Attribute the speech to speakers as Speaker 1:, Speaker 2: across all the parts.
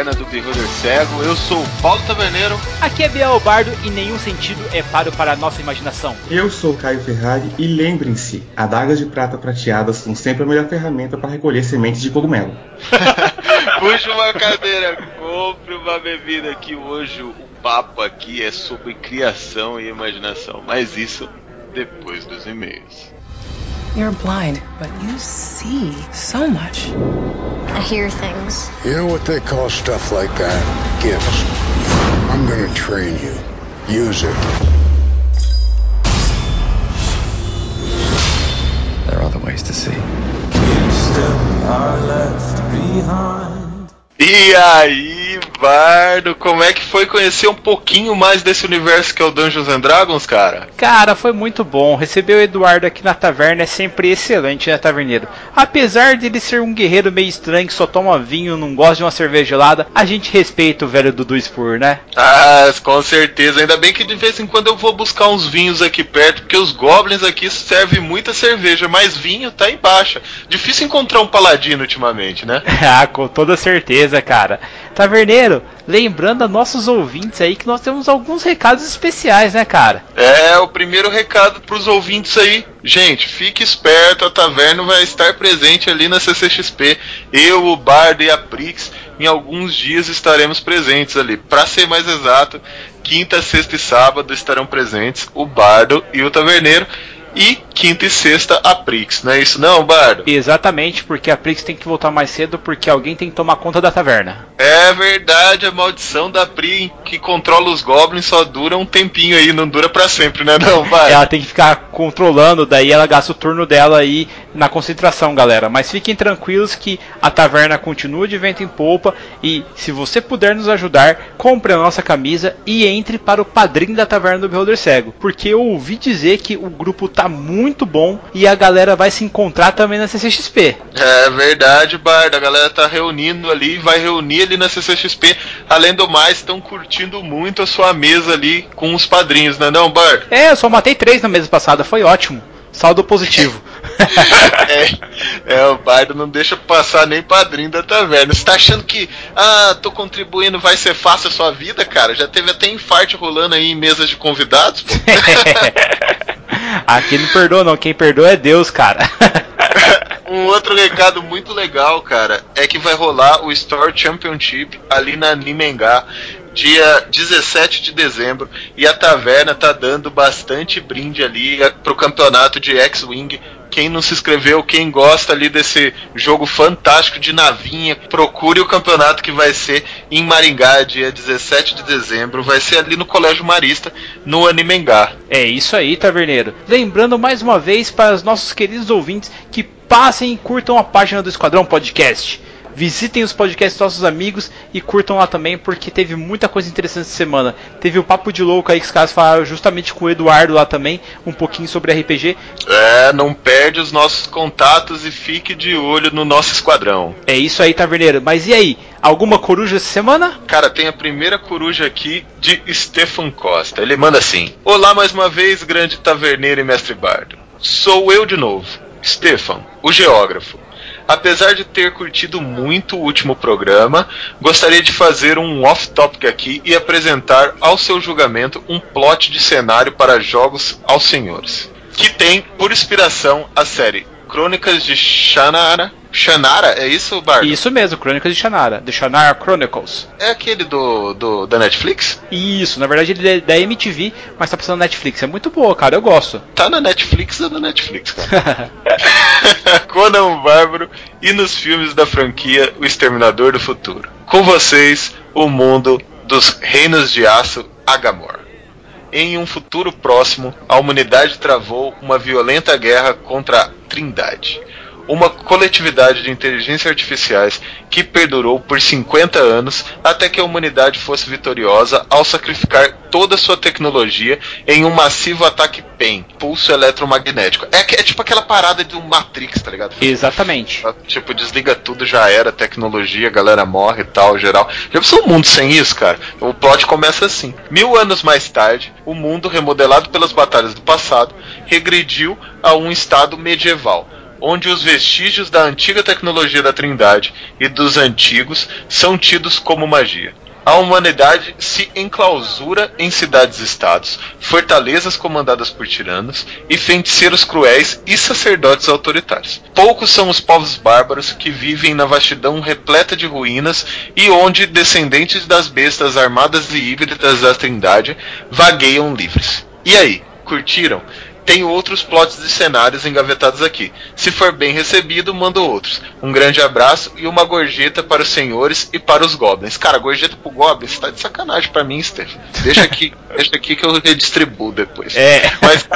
Speaker 1: Taverna do Beholder Cego. Eu sou o Paulo Taverneiro.
Speaker 2: Aqui é Biel Bardo e nenhum sentido é paro para a nossa imaginação.
Speaker 3: Eu sou o Caio Ferrari e lembrem-se, adagas de prata prateadas são sempre a melhor ferramenta para recolher sementes de cogumelo.
Speaker 1: Puxa uma cadeira, compre uma bebida que hoje o papo aqui é sobre criação e imaginação, mas isso depois dos e-mails.
Speaker 4: You're blind, but you see so much.
Speaker 5: I hear things.
Speaker 6: You know what they call stuff like that? Gifts. I'm gonna train you. Use it.
Speaker 7: There are other ways to see.
Speaker 1: E aí, Bardo, como é que foi conhecer um pouquinho mais desse universo que é o Dungeons and Dragons, cara?
Speaker 2: Cara, foi muito bom. Receber o Eduardo aqui na taverna é sempre excelente, né, taverneiro? Apesar de ele ser um guerreiro meio estranho que só toma vinho, não gosta de uma cerveja gelada, a gente respeita o velho Dudu Spur, né?
Speaker 1: Ah, com certeza. Ainda bem que de vez em quando eu vou buscar uns vinhos aqui perto, porque os goblins aqui servem muita cerveja, mas vinho tá em baixa. Difícil encontrar um paladino ultimamente, né?
Speaker 2: ah, com toda certeza, cara. Taverneiro, lembrando a nossos ouvintes aí que nós temos alguns recados especiais, né, cara?
Speaker 1: É, o primeiro recado pros ouvintes aí. Gente, fique esperto, a taverna vai estar presente ali na CCXP. Eu, o Bardo e a Prix, em alguns dias estaremos presentes ali. Para ser mais exato, quinta, sexta e sábado estarão presentes o Bardo e o Taverneiro. E quinta e sexta a Prix, não é isso não, Bardo?
Speaker 2: Exatamente, porque a Prix tem que voltar mais cedo porque alguém tem que tomar conta da taverna.
Speaker 1: É verdade, a maldição da Pri que controla os goblins só dura um tempinho aí, não dura para sempre, né não, Bardo?
Speaker 2: Ela tem que ficar controlando, daí ela gasta o turno dela aí na concentração, galera. Mas fiquem tranquilos que a taverna continua de vento em polpa e se você puder nos ajudar, compre a nossa camisa e entre para o padrinho da taverna do Beholder Cego, porque eu ouvi dizer que o grupo tá muito bom e a galera vai se encontrar também na CCXP.
Speaker 1: É verdade, Bardo. A galera tá reunindo ali, vai reunir ali na CCXP. Além do mais, estão curtindo muito a sua mesa ali com os padrinhos, né não, Bardo?
Speaker 2: É, eu só matei três na mesa passada, foi ótimo. Saldo positivo.
Speaker 1: é, é, o Bardo não deixa passar nem padrinho da taverna. Você tá achando que, ah, tô contribuindo, vai ser fácil a sua vida, cara? Já teve até infarte rolando aí em mesas de convidados, pô.
Speaker 2: Aqui não perdoa não, quem perdoa é Deus, cara.
Speaker 1: um outro recado muito legal, cara, é que vai rolar o Store Championship ali na Nimengá dia 17 de dezembro e a taverna tá dando bastante brinde ali pro campeonato de X-Wing. Quem não se inscreveu, quem gosta ali desse jogo fantástico de navinha, procure o campeonato que vai ser em Maringá, dia 17 de dezembro. Vai ser ali no Colégio Marista, no Animengá.
Speaker 2: É isso aí, taverneiro. Lembrando mais uma vez para os nossos queridos ouvintes que passem e curtam a página do Esquadrão Podcast. Visitem os podcasts dos nossos amigos e curtam lá também, porque teve muita coisa interessante essa semana. Teve o Papo de Louco aí que os caras falaram justamente com o Eduardo lá também, um pouquinho sobre RPG.
Speaker 1: É, não perde os nossos contatos e fique de olho no nosso esquadrão.
Speaker 2: É isso aí, Taverneiro. Mas e aí? Alguma coruja essa semana?
Speaker 1: Cara, tem a primeira coruja aqui de Stefan Costa. Ele manda assim: Olá mais uma vez, grande taverneiro e mestre bardo. Sou eu de novo, Stefan, o geógrafo. Apesar de ter curtido muito o último programa, gostaria de fazer um off-topic aqui e apresentar ao seu julgamento um plot de cenário para jogos aos senhores, que tem por inspiração a série Crônicas de Shannara. Shannara, é isso, Bardo?
Speaker 2: Isso mesmo, Crônicas de Shannara, The Shannara Chronicles.
Speaker 1: É aquele do, do da Netflix?
Speaker 2: Isso, na verdade ele é da MTV, mas tá passando na Netflix. É muito boa, cara, eu gosto.
Speaker 1: Tá na Netflix, é da Netflix, cara. Conan o Bárbaro e nos filmes da franquia O Exterminador do Futuro. Com vocês, o mundo dos Reinos de Aço Agamor. Em um futuro próximo, a humanidade travou uma violenta guerra contra a Trindade, uma coletividade de inteligências artificiais que perdurou por 50 anos até que a humanidade fosse vitoriosa ao sacrificar toda a sua tecnologia em um massivo ataque PEN, pulso eletromagnético. É, é tipo aquela parada do Matrix, tá ligado?
Speaker 2: Exatamente.
Speaker 1: Tipo, desliga tudo, já era, tecnologia, galera morre e tal, geral. Já pensou um mundo sem isso, cara? O plot começa assim. Mil anos mais tarde, o mundo, remodelado pelas batalhas do passado, regrediu a um estado medieval onde os vestígios da antiga tecnologia da Trindade e dos antigos são tidos como magia. A humanidade se enclausura em cidades-estados, fortalezas comandadas por tiranos e feiticeiros cruéis e sacerdotes autoritários. Poucos são os povos bárbaros que vivem na vastidão repleta de ruínas e onde descendentes das bestas armadas e híbridas da Trindade vagueiam livres. E aí, curtiram? Tenho outros plots de cenários engavetados aqui. Se for bem recebido, mando outros. Um grande abraço e uma gorjeta para os senhores e para os goblins. Cara, gorjeta pro goblins tá de sacanagem para mim, Steph. Deixa aqui, deixa aqui que eu redistribuo depois.
Speaker 2: É.
Speaker 1: Mas,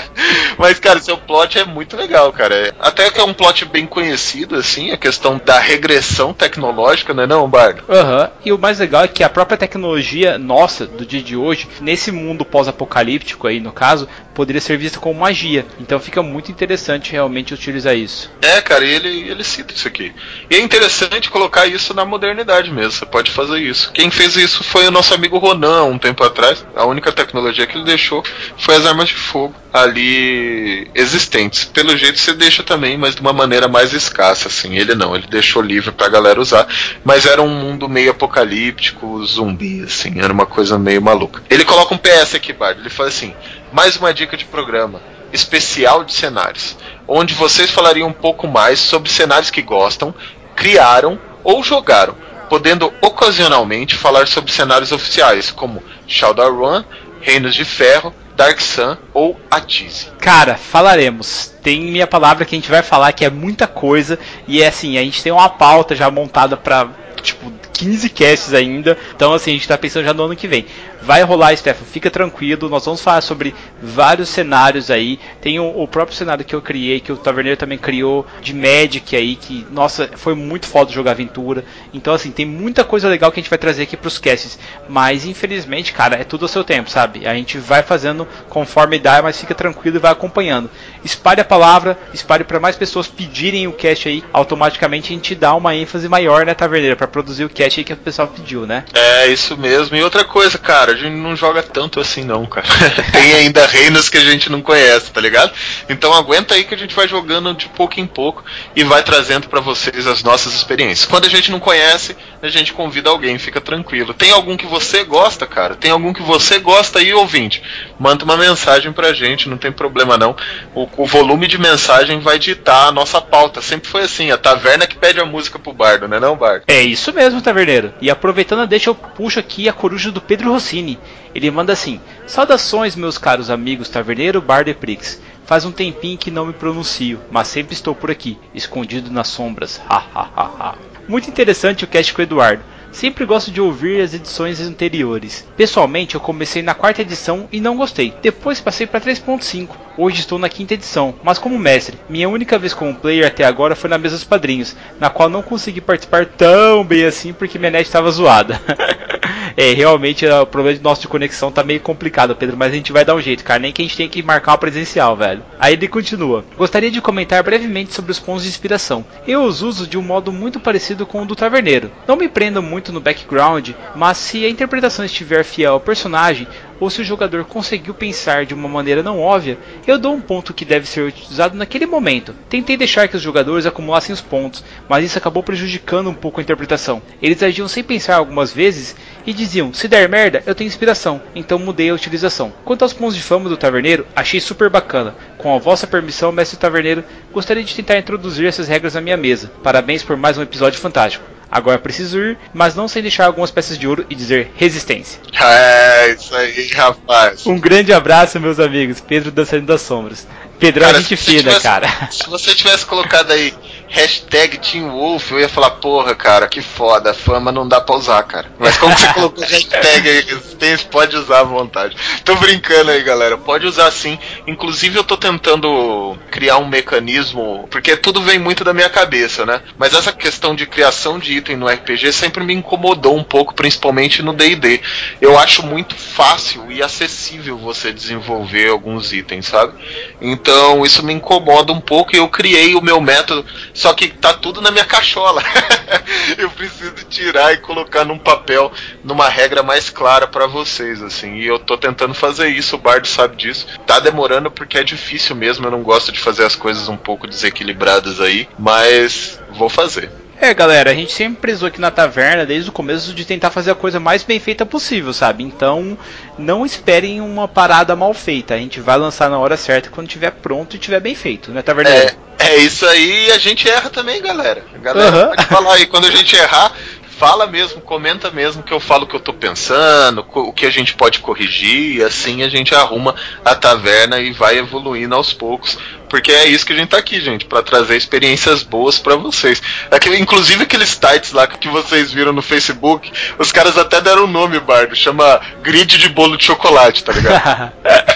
Speaker 1: mas, cara, seu plot é muito legal, cara. Até que é um plot bem conhecido, assim, a questão da regressão tecnológica, não é não, Bardo?
Speaker 2: Aham. Uhum. E o mais legal é que a própria tecnologia nossa, do dia de hoje, nesse mundo pós-apocalíptico aí, no caso, poderia ser vista como magia. Então fica muito interessante realmente utilizar isso.
Speaker 1: É, cara, e ele, ele cita isso aqui. E é interessante colocar isso na modernidade mesmo. Você pode fazer isso. Quem fez isso foi o nosso amigo Ronan, um tempo atrás. A única tecnologia que ele deixou foi as armas de fogo ali existentes. Pelo jeito você deixa também, mas de uma maneira mais escassa, assim. Ele não, ele deixou livre pra galera usar, mas era um mundo meio apocalíptico, zumbi, assim, era uma coisa meio maluca. Ele coloca um PS aqui, Bard, ele fala assim: mais uma dica de programa especial de cenários, onde vocês falariam um pouco mais sobre cenários que gostam, criaram ou jogaram, podendo ocasionalmente falar sobre cenários oficiais, como Shadowrun, Reinos de Ferro, Dark Sun ou Atise.
Speaker 2: Cara, falaremos. Tem minha palavra que a gente vai falar que é muita coisa e é assim, a gente tem uma pauta já montada para tipo 15 casts ainda. Então assim, a gente tá pensando já no ano que vem. Vai rolar, Stefan, fica tranquilo. Nós vamos falar sobre vários cenários aí. Tem o, o, próprio cenário que eu criei, que o Taverneiro também criou, de Magic aí, que, nossa, foi muito foda jogar aventura. Então, assim, tem muita coisa legal que a gente vai trazer aqui pros casts. Mas, infelizmente, cara, é tudo ao seu tempo, sabe? A gente vai fazendo conforme dá, mas fica tranquilo e vai acompanhando. Espalhe a palavra, espalhe para mais pessoas pedirem o cast aí. Automaticamente a gente dá uma ênfase maior, né, Taverneiro, para produzir o cast aí que o pessoal pediu, né?
Speaker 1: É, isso mesmo. E outra coisa, cara, a gente não joga tanto assim não, cara. Tem ainda reinos que a gente não conhece, tá ligado? Então aguenta aí que a gente vai jogando de pouco em pouco e vai trazendo para vocês as nossas experiências. Quando a gente não conhece, a gente convida alguém, fica tranquilo. Tem algum que você gosta, cara? Tem algum que você gosta aí, ouvinte? Manda uma mensagem pra gente, não tem problema não. O, o volume de mensagem vai ditar a nossa pauta. Sempre foi assim, a taverna que pede a música pro bardo, né não, bardo?
Speaker 2: É isso mesmo, taverneiro. E aproveitando, deixa eu puxo aqui a coruja do Pedro Rossini. Ele manda assim: Saudações, meus caros amigos Taverneiro, Bardo e Prix. Faz um tempinho que não me pronuncio, mas sempre estou por aqui, escondido nas sombras. Ha. Muito interessante o cast com o Eduardo. Sempre gosto de ouvir as edições anteriores. Pessoalmente, eu comecei na quarta edição e não gostei. Depois passei para 3.5. Hoje estou na quinta edição, mas como mestre. Minha única vez como player até agora foi na mesa dos padrinhos, na qual não consegui participar tão bem assim porque minha net estava zoada. é, realmente o problema nosso de conexão tá meio complicado, Pedro, mas a gente vai dar um jeito, cara. Nem que a gente tenha que marcar uma presencial, velho. Aí ele continua. Gostaria de comentar brevemente sobre os pontos de inspiração. Eu os uso de um modo muito parecido com o do Taverneiro. Não me prendo muito no background, mas se a interpretação estiver fiel ao personagem, ou se o jogador conseguiu pensar de uma maneira não óbvia, eu dou um ponto que deve ser utilizado naquele momento. Tentei deixar que os jogadores acumulassem os pontos, mas isso acabou prejudicando um pouco a interpretação. Eles agiam sem pensar algumas vezes e diziam: se der merda, eu tenho inspiração, então mudei a utilização. Quanto aos pontos de fama do taverneiro, achei super bacana. Com a vossa permissão, mestre taverneiro, gostaria de tentar introduzir essas regras na minha mesa. Parabéns por mais um episódio fantástico. Agora preciso ir, mas não sem deixar algumas peças de ouro e dizer resistência.
Speaker 1: É, isso aí, rapaz.
Speaker 2: Um grande abraço, meus amigos. Pedro dançando das sombras. Pedro é
Speaker 1: Cara,
Speaker 2: a gente fina,
Speaker 1: tivesse-
Speaker 2: cara.
Speaker 1: Se você tivesse colocado aí hashtag Team Wolf, eu ia falar, porra, cara, que foda, fama não dá pra usar, cara. Mas como você colocou hashtag pode usar à vontade. Tô brincando aí, galera, pode usar sim. Inclusive eu tô tentando criar um mecanismo, porque tudo vem muito da minha cabeça, né? Mas essa questão de criação de item no RPG sempre me incomodou um pouco, principalmente no D&D. Eu acho muito fácil e acessível você desenvolver alguns itens, sabe? Então isso me incomoda um pouco e eu criei o meu método só que tá tudo na minha cachola. eu preciso tirar e colocar num papel, numa regra mais clara para vocês, assim. E eu tô tentando fazer isso, o Bardo sabe disso. Tá demorando porque é difícil mesmo, eu não gosto de fazer as coisas um pouco desequilibradas aí, mas vou fazer.
Speaker 2: É, galera, a gente sempre prezou aqui na taverna desde o começo de tentar fazer a coisa mais bem feita possível, sabe? Então, não esperem uma parada mal feita. A gente vai lançar na hora certa quando tiver pronto e tiver bem feito, né, taverneiro?
Speaker 1: É, é isso aí, a gente erra também, galera. Galera,
Speaker 2: Uhum.
Speaker 1: pode falar aí, quando a gente errar, fala mesmo, comenta mesmo que eu falo o que eu tô pensando, o que a gente pode corrigir, e assim a gente arruma a taverna e vai evoluindo aos poucos. Porque é isso que a gente tá aqui, gente, pra trazer experiências boas pra vocês. Aquele, inclusive aqueles sites lá que vocês viram no Facebook, os caras até deram um nome, Bardo, chama grid de bolo de chocolate, tá ligado?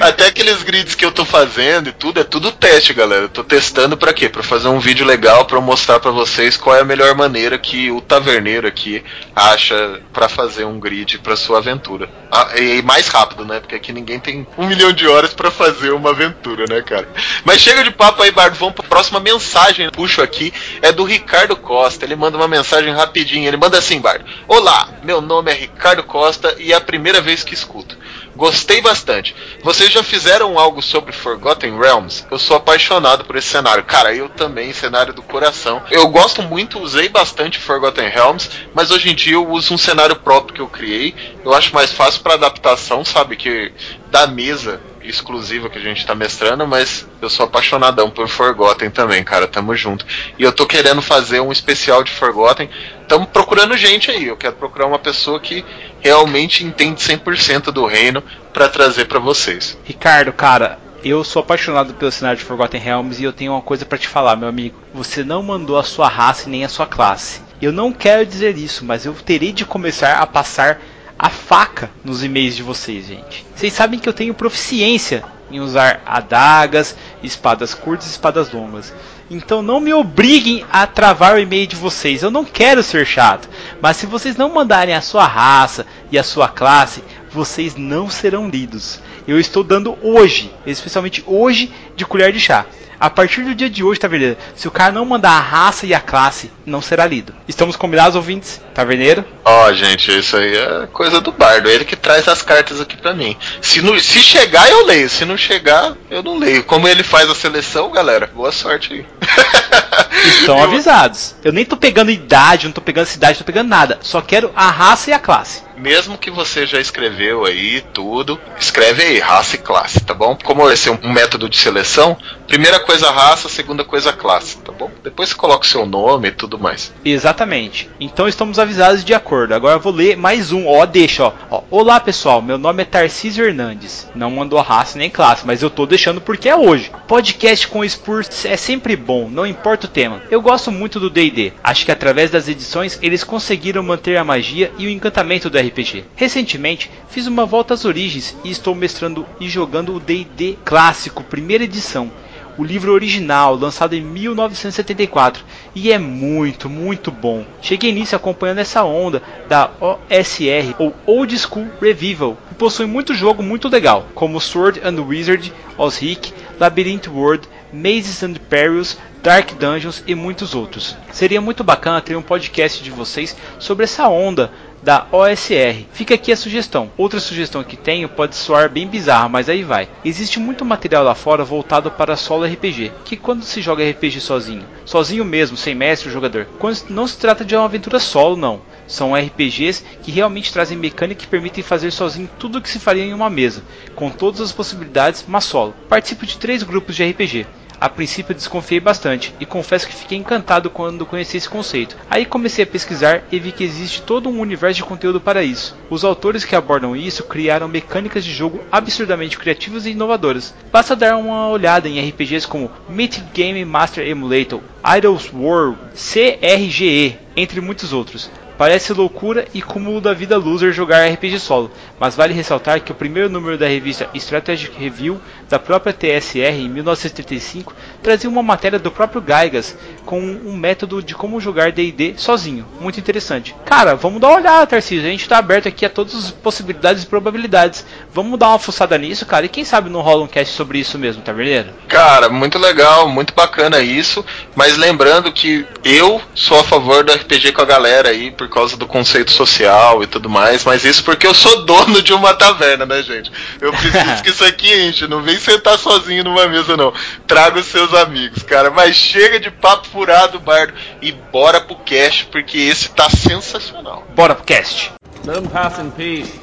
Speaker 1: Até aqueles grids que eu tô fazendo e tudo, é tudo teste, galera. Eu tô testando pra quê? Pra fazer um vídeo legal pra eu mostrar pra vocês qual é a melhor maneira que o taverneiro aqui acha pra fazer um grid pra sua aventura. Ah, e mais rápido, né? Porque aqui ninguém tem um milhão de horas pra fazer uma aventura, né, cara? Mas chega de papo aí, Bardo. Vamos pra próxima mensagem. Puxo aqui. É do Ricardo Costa. Ele manda uma mensagem rapidinho. Ele manda assim, Bardo. Olá, meu nome é Ricardo Costa e é a primeira vez que escuto. Gostei bastante. Vocês já fizeram algo sobre Forgotten Realms? Eu sou apaixonado por esse cenário. Cara, eu também, cenário do coração. Eu gosto muito, usei bastante Forgotten Realms, mas hoje em dia eu uso um cenário próprio que eu criei. Eu acho mais fácil para adaptação, sabe? Que da mesa exclusiva que a gente tá mestrando, mas eu sou apaixonadão por Forgotten também, cara. Tamo junto. E eu tô querendo fazer um especial de Forgotten. Tamo procurando gente aí. Eu quero procurar uma pessoa que realmente entende 100% do reino pra trazer pra vocês.
Speaker 2: Ricardo, cara, eu sou apaixonado pelo cenário de Forgotten Realms e eu tenho uma coisa pra te falar, meu amigo. Você não mandou a sua raça e nem a sua classe. Eu não quero dizer isso, mas eu terei de começar a passar a faca nos e-mails de vocês, gente. Vocês sabem que eu tenho proficiência em usar adagas, espadas curtas e espadas longas. Então não me obriguem a travar o e-mail de vocês. Eu não quero ser chato. Mas se vocês não mandarem a sua raça e a sua classe, vocês não serão lidos. Eu estou dando hoje, especialmente hoje, de colher de chá. A partir do dia de hoje, Taverneiro, se o cara não mandar a raça e a classe, não será lido. Estamos combinados, ouvintes? Taverneiro?
Speaker 1: Ó, gente, isso aí é coisa do bardo. Ele que traz as cartas aqui pra mim. Se, não, se chegar, eu leio. Se não chegar, eu não leio. Como ele faz a seleção, galera, boa sorte aí.
Speaker 2: Estão avisados. Eu nem tô pegando idade, não tô pegando cidade, não tô pegando nada. Só quero a raça e a classe.
Speaker 1: Mesmo que você já escreveu aí tudo, escreve aí raça e classe, tá bom? Como esse é um método de seleção, primeira coisa raça, segunda coisa classe, tá bom? Depois você coloca o seu nome e tudo mais.
Speaker 2: Exatamente. Então estamos avisados de acordo. Agora eu vou ler mais um. Ó, deixa, ó. ó. Olá pessoal, meu nome é Tarcísio Hernandes. Não mandou raça nem classe, mas eu tô deixando porque é hoje. Podcast com Spurs é sempre bom, não importa o tema. Eu gosto muito do D&D. Acho que através das edições eles conseguiram manter a magia e o encantamento do RPG. Recentemente fiz uma volta às origens e estou mestrando e jogando o D&D clássico, primeira edição o livro original, lançado em 1974, e é muito, muito bom. Cheguei nisso acompanhando essa onda da OSR, ou Old School Revival, que possui muito jogo muito legal, como Sword and Wizard, Osric, Labyrinth World, Mazes and Perils, Dark Dungeons e muitos outros. Seria muito bacana ter um podcast de vocês sobre essa onda da OSR. Fica aqui a sugestão. Outra sugestão que tenho pode soar bem bizarra, mas aí vai. Existe muito material lá fora voltado para solo RPG, que quando se joga RPG sozinho, sozinho mesmo, sem mestre ou jogador, quando não se trata de uma aventura solo, não. São RPGs que realmente trazem mecânica que permitem fazer sozinho tudo o que se faria em uma mesa, com todas as possibilidades, mas solo. Participo de três grupos de RPG. A princípio desconfiei bastante e confesso que fiquei encantado quando conheci esse conceito. Aí comecei a pesquisar e vi que existe todo um universo de conteúdo para isso. Os autores que abordam isso criaram mecânicas de jogo absurdamente criativas e inovadoras. Basta dar uma olhada em RPGs como Mythic Game Master Emulator, Idols World, CRGE, entre muitos outros Parece loucura e cúmulo da vida loser jogar RPG solo, mas vale ressaltar que o primeiro número da revista Strategic Review da própria TSR em 1935 trazia uma matéria do próprio Gaigas com um método de como jogar D&D sozinho, muito interessante. Cara, vamos dar uma olhada, Tarcísio, a gente está aberto aqui a todas as possibilidades e probabilidades. Vamos dar uma fuçada nisso, cara, e quem sabe não rola um cast sobre isso mesmo, Taverneiro?
Speaker 1: Cara, muito legal, muito bacana isso, mas lembrando que eu sou a favor do RPG com a galera aí, por causa do conceito social e tudo mais, mas isso porque eu sou dono de uma taverna, né, gente? Eu preciso que isso aqui enche, não vem sentar sozinho numa mesa, não. Traga os seus amigos, cara, mas chega de papo furado, bardo, e bora pro cast, porque esse tá sensacional.
Speaker 2: Bora pro cast!
Speaker 8: Let them pass in peace.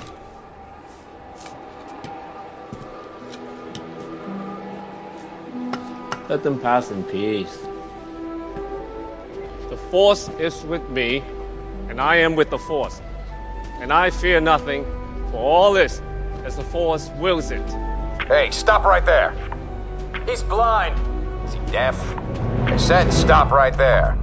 Speaker 8: Let them pass in peace. The Force is with me, and I am with the Force. And I fear nothing, for all is as the Force wills it.
Speaker 9: Hey, stop right there. He's blind. Is he deaf? I said stop right there.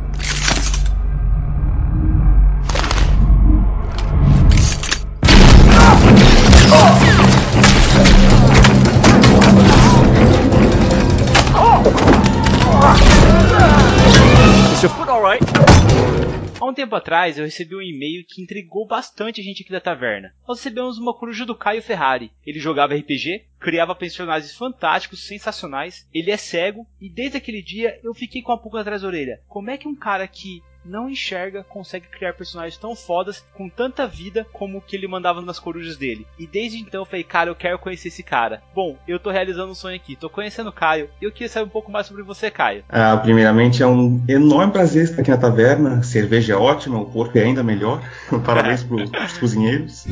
Speaker 8: Is your foot alright?
Speaker 2: Há um tempo atrás eu recebi um e-mail que intrigou bastante a gente aqui da taverna. Nós recebemos uma coruja do Caio Ferrari. Ele jogava RPG, criava personagens fantásticos, sensacionais. Ele é cego e desde aquele dia eu fiquei com a pulga atrás da orelha. Como é que um cara que não enxerga consegue criar personagens tão fodas com tanta vida como o que ele mandava nas corujas dele? E desde então eu falei, cara, eu quero conhecer esse cara. Bom, eu tô realizando um sonho aqui, tô conhecendo o Caio e eu queria saber um pouco mais sobre você, Caio.
Speaker 3: Ah, primeiramente, é um enorme prazer estar aqui na taverna. Cerveja é ótima, o porco é ainda melhor. Parabéns pros, pros cozinheiros.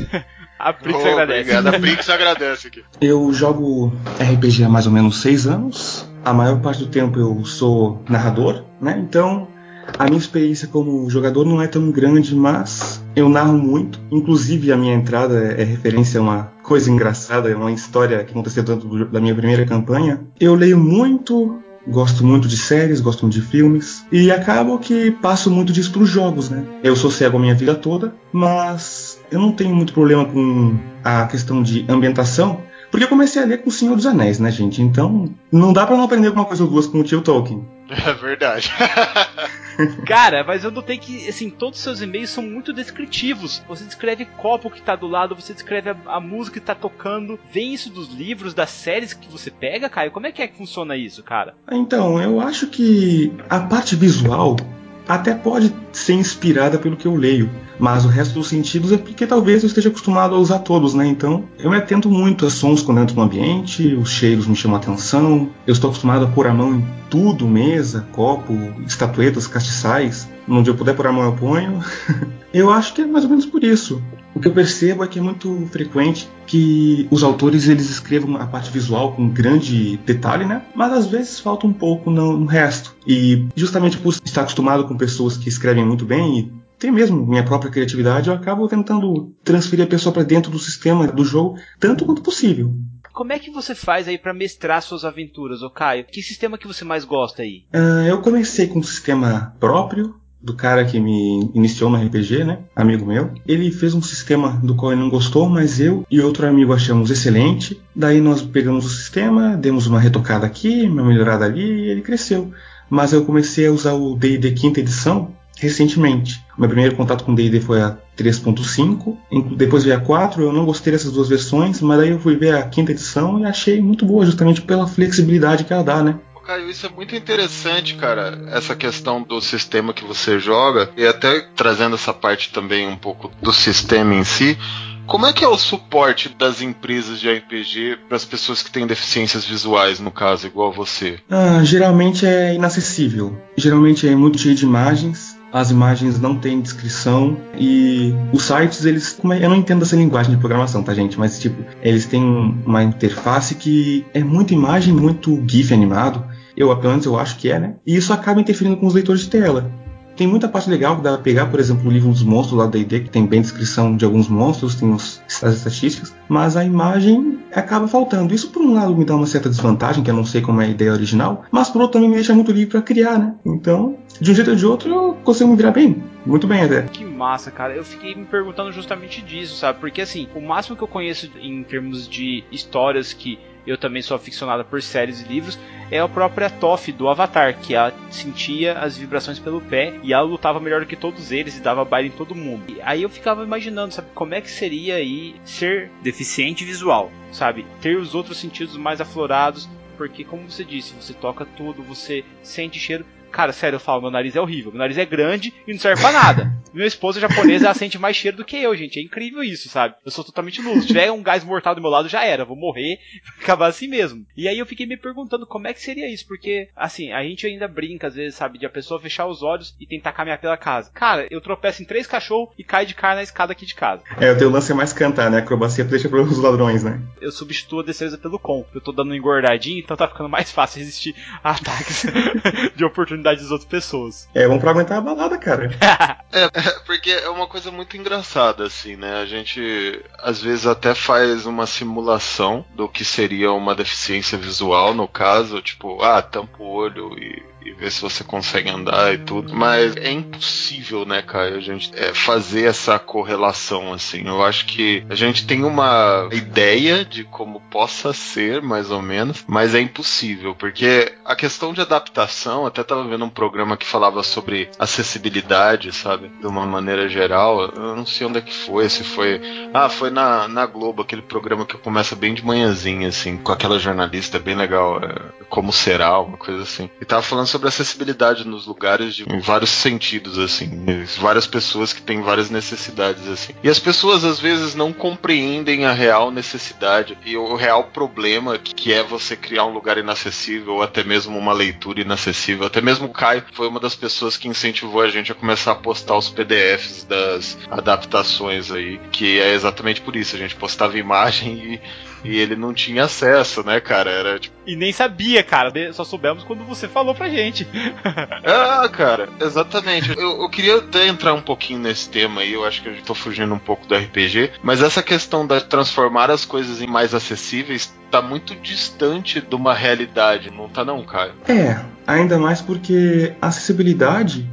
Speaker 2: A Prix
Speaker 1: Oh,
Speaker 2: agradece.
Speaker 1: Obrigado, a Prix agradece aqui.
Speaker 3: Eu jogo RPG há mais ou menos seis anos. A maior parte do tempo eu sou narrador, né? Então a minha experiência como jogador não é tão grande, mas eu narro muito. Inclusive a minha entrada é referência a uma coisa engraçada, é uma história que aconteceu dentro da minha primeira campanha. Eu leio muito. Gosto muito de séries, gosto muito de filmes e acabo que passo muito disso para os jogos, né? Eu sou cego a minha vida toda, mas eu não tenho muito problema com a questão de ambientação, porque eu comecei a ler com o Senhor dos Anéis, né, gente? Então, não dá pra não aprender alguma coisa ou duas com o tio Tolkien.
Speaker 1: É verdade.
Speaker 2: Cara, mas eu notei que, assim, todos os seus e-mails são muito descritivos. Você descreve copo que tá do lado, você descreve a, a música que tá tocando. Vem isso dos livros, das séries que você pega, Caio? Como é que é que funciona isso, cara?
Speaker 3: Então, eu acho que a parte visual até pode ser inspirada pelo que eu leio, mas o resto dos sentidos é porque talvez eu esteja acostumado a usar todos, né? Então, eu me atento muito a sons quando entro no ambiente, os cheiros me chamam a atenção, eu estou acostumado a pôr a mão em tudo, mesa, copo, estatuetas, castiçais. Onde eu puder pôr a mão eu ponho. eu acho que é mais ou menos por isso. O que eu percebo é que é muito frequente que os autores eles escrevam a parte visual com grande detalhe, né? Mas às vezes falta um pouco no, no resto. E justamente por estar acostumado com pessoas que escrevem muito bem e ter mesmo minha própria criatividade, eu acabo tentando transferir a pessoa para dentro do sistema do jogo tanto quanto possível.
Speaker 2: Como é que você faz aí pra mestrar suas aventuras, ô Caio? Que sistema que você mais gosta aí?
Speaker 3: Ah, eu comecei com um sistema próprio do cara que me iniciou no RPG, né? Amigo meu. Ele fez um sistema do qual ele não gostou, mas eu e outro amigo achamos excelente. Daí nós pegamos o sistema, demos uma retocada aqui, uma melhorada ali e ele cresceu. Mas eu comecei a usar o D&D quinta edição recentemente. Meu primeiro contato com D&D foi a 3.5, inclu- depois veio a 4, eu não gostei dessas duas versões, mas aí eu fui ver a quinta edição e achei muito boa, justamente pela flexibilidade que ela dá, né?
Speaker 1: Caio, isso é muito interessante, cara, essa questão do sistema que você joga, e até trazendo essa parte também um pouco do sistema em si. Como é que é o suporte das empresas de RPG para as pessoas que têm deficiências visuais, no caso, igual você?
Speaker 3: Ah, geralmente é inacessível. Geralmente é muito cheio de imagens. As imagens não têm descrição e os sites eles, é- eu não entendo essa linguagem de programação, tá gente? Mas tipo, eles têm uma interface que é muita imagem, muito GIF animado. Eu, menos eu acho que é, né? E isso acaba interferindo com os leitores de tela. Tem muita parte legal que dá pra pegar, por exemplo, o livro dos monstros lá da D&D, que tem bem descrição de alguns monstros, tem os, as estatísticas, mas a imagem acaba faltando. Isso por um lado me dá uma certa desvantagem, que eu não sei como é a ideia original, mas por outro também me deixa muito livre para criar, né? Então, de um jeito ou de outro, eu consigo me virar bem. Muito bem até.
Speaker 2: Que massa, cara. Eu fiquei me perguntando justamente disso, sabe? Porque assim, o máximo que eu conheço em termos de histórias que eu também sou aficionada por séries e livros, é a própria Toph do Avatar, que ela sentia as vibrações pelo pé e ela lutava melhor que todos eles e dava baile em todo mundo. E aí eu ficava imaginando, sabe, como é que seria aí ser deficiente visual, sabe? Ter os outros sentidos mais aflorados, porque como você disse, você toca tudo, você sente cheiro. Cara, sério, eu falo, meu nariz é horrível. Meu nariz é grande e não serve pra nada. Minha esposa japonesa, ela sente mais cheiro do que eu, gente. É incrível isso, sabe? Eu sou totalmente nulo. Se tiver um gás mortal do meu lado, já era. Vou morrer, acabar assim mesmo. E aí eu fiquei me perguntando como é que seria isso, porque, assim, a gente ainda brinca, às vezes, sabe, de a pessoa fechar os olhos e tentar caminhar pela casa. Cara, eu tropeço em três cachorros e caio de cara na escada aqui de casa.
Speaker 3: É, o teu lance é mais cantar, né? Acrobacia deixa para os ladrões, né?
Speaker 2: Eu substituo a destreza pelo com. Eu tô dando uma engordadinha, então tá ficando mais fácil resistir a ataques de oportunidade das outras pessoas.
Speaker 3: É, vamos pra aguentar a balada, cara.
Speaker 1: é, porque é uma coisa muito engraçada, assim, né? A gente às vezes até faz uma simulação do que seria uma deficiência visual, no caso, tipo, ah, tampa o olho e e ver se você consegue andar e tudo. Mas é impossível, né, Caio, a gente é, fazer essa correlação assim. Eu acho que a gente tem uma ideia de como possa ser, mais ou menos, mas é impossível, porque a questão de adaptação, até tava vendo um programa que falava sobre acessibilidade, sabe? De uma maneira geral. Eu não sei onde é que foi, se foi. Ah, foi na, na Globo, aquele programa que começa bem de manhãzinha, assim, com aquela jornalista bem legal, é, como será, uma coisa assim. E tava falando sobre acessibilidade nos lugares de, em vários sentidos, assim. Várias pessoas que têm várias necessidades, assim. E as pessoas às vezes não compreendem a real necessidade e o real problema que é você criar um lugar inacessível ou até mesmo uma leitura inacessível. Até mesmo o Caio foi uma das pessoas que incentivou a gente a começar a postar os PDFs das adaptações aí, que é exatamente por isso. A gente postava imagem e e ele não tinha acesso, né, cara? Era tipo.
Speaker 2: E nem sabia, cara. Só soubemos quando você falou pra gente.
Speaker 1: ah, cara, exatamente. Eu, eu, queria até entrar um pouquinho nesse tema aí. Eu acho que eu tô fugindo um pouco do RPG. Mas essa questão de transformar as coisas em mais acessíveis tá muito distante de uma realidade, não tá não, cara?
Speaker 3: É, ainda mais porque a acessibilidade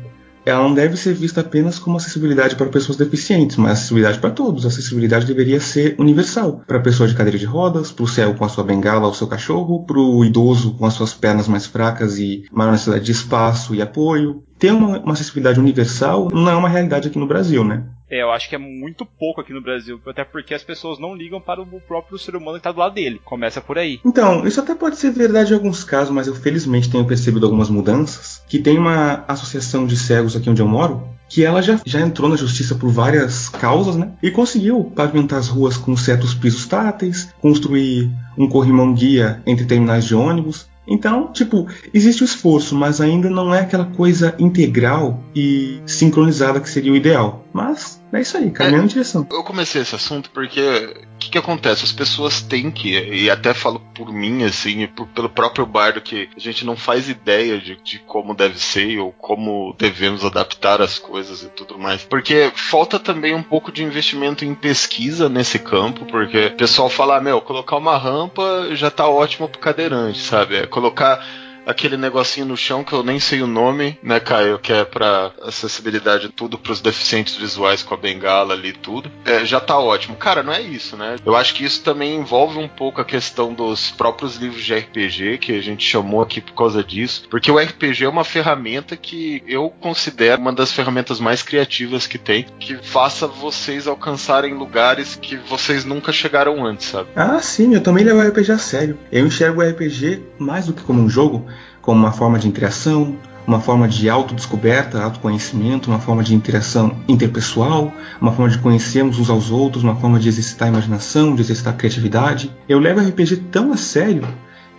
Speaker 3: ela não deve ser vista apenas como acessibilidade para pessoas deficientes, mas acessibilidade para todos. A acessibilidade deveria ser universal. Para a pessoa de cadeira de rodas, para o cego com a sua bengala ou seu cachorro, para o idoso com as suas pernas mais fracas e maior necessidade de espaço e apoio. Ter uma, uma acessibilidade universal não é uma realidade aqui no Brasil, né?
Speaker 2: É, eu acho que é muito pouco aqui no Brasil, até porque as pessoas não ligam para o próprio ser humano que está do lado dele. Começa por aí.
Speaker 3: Então, isso até pode ser verdade em alguns casos, mas eu felizmente tenho percebido algumas mudanças. Que tem uma associação de cegos aqui onde eu moro, que ela já, já entrou na justiça por várias causas, né? E conseguiu pavimentar as ruas com certos pisos táteis, construir um corrimão guia entre terminais de ônibus, então, tipo, existe o esforço, mas ainda não é aquela coisa integral e sincronizada que seria o ideal. Mas é isso aí, caminhando é, em direção.
Speaker 1: Eu comecei esse assunto porque que, acontece? As pessoas têm que, e até falo por mim, assim, por, pelo próprio bardo, que a gente não faz ideia de, de como deve ser ou como devemos adaptar as coisas e tudo mais. Porque falta também um pouco de investimento em pesquisa nesse campo, porque o pessoal fala, ah, meu, colocar uma rampa já tá ótimo pro cadeirante, sabe? É colocar aquele negocinho no chão que eu nem sei o nome, né, Caio, que é para acessibilidade tudo para os deficientes visuais com a bengala ali tudo, é, já tá ótimo. Cara, não é isso, né? Eu acho que isso também envolve um pouco a questão dos próprios livros de RPG que a gente chamou aqui por causa disso, porque o RPG é uma ferramenta que eu considero uma das ferramentas mais criativas que tem, que faça vocês alcançarem lugares que vocês nunca chegaram antes, sabe?
Speaker 3: Ah, sim, eu também levo o RPG a sério. Eu enxergo o RPG mais do que como um jogo, como uma forma de interação, uma forma de autodescoberta, autoconhecimento, uma forma de interação interpessoal, uma forma de conhecermos uns aos outros, uma forma de exercitar a imaginação, de exercitar a criatividade. Eu levo RPG tão a sério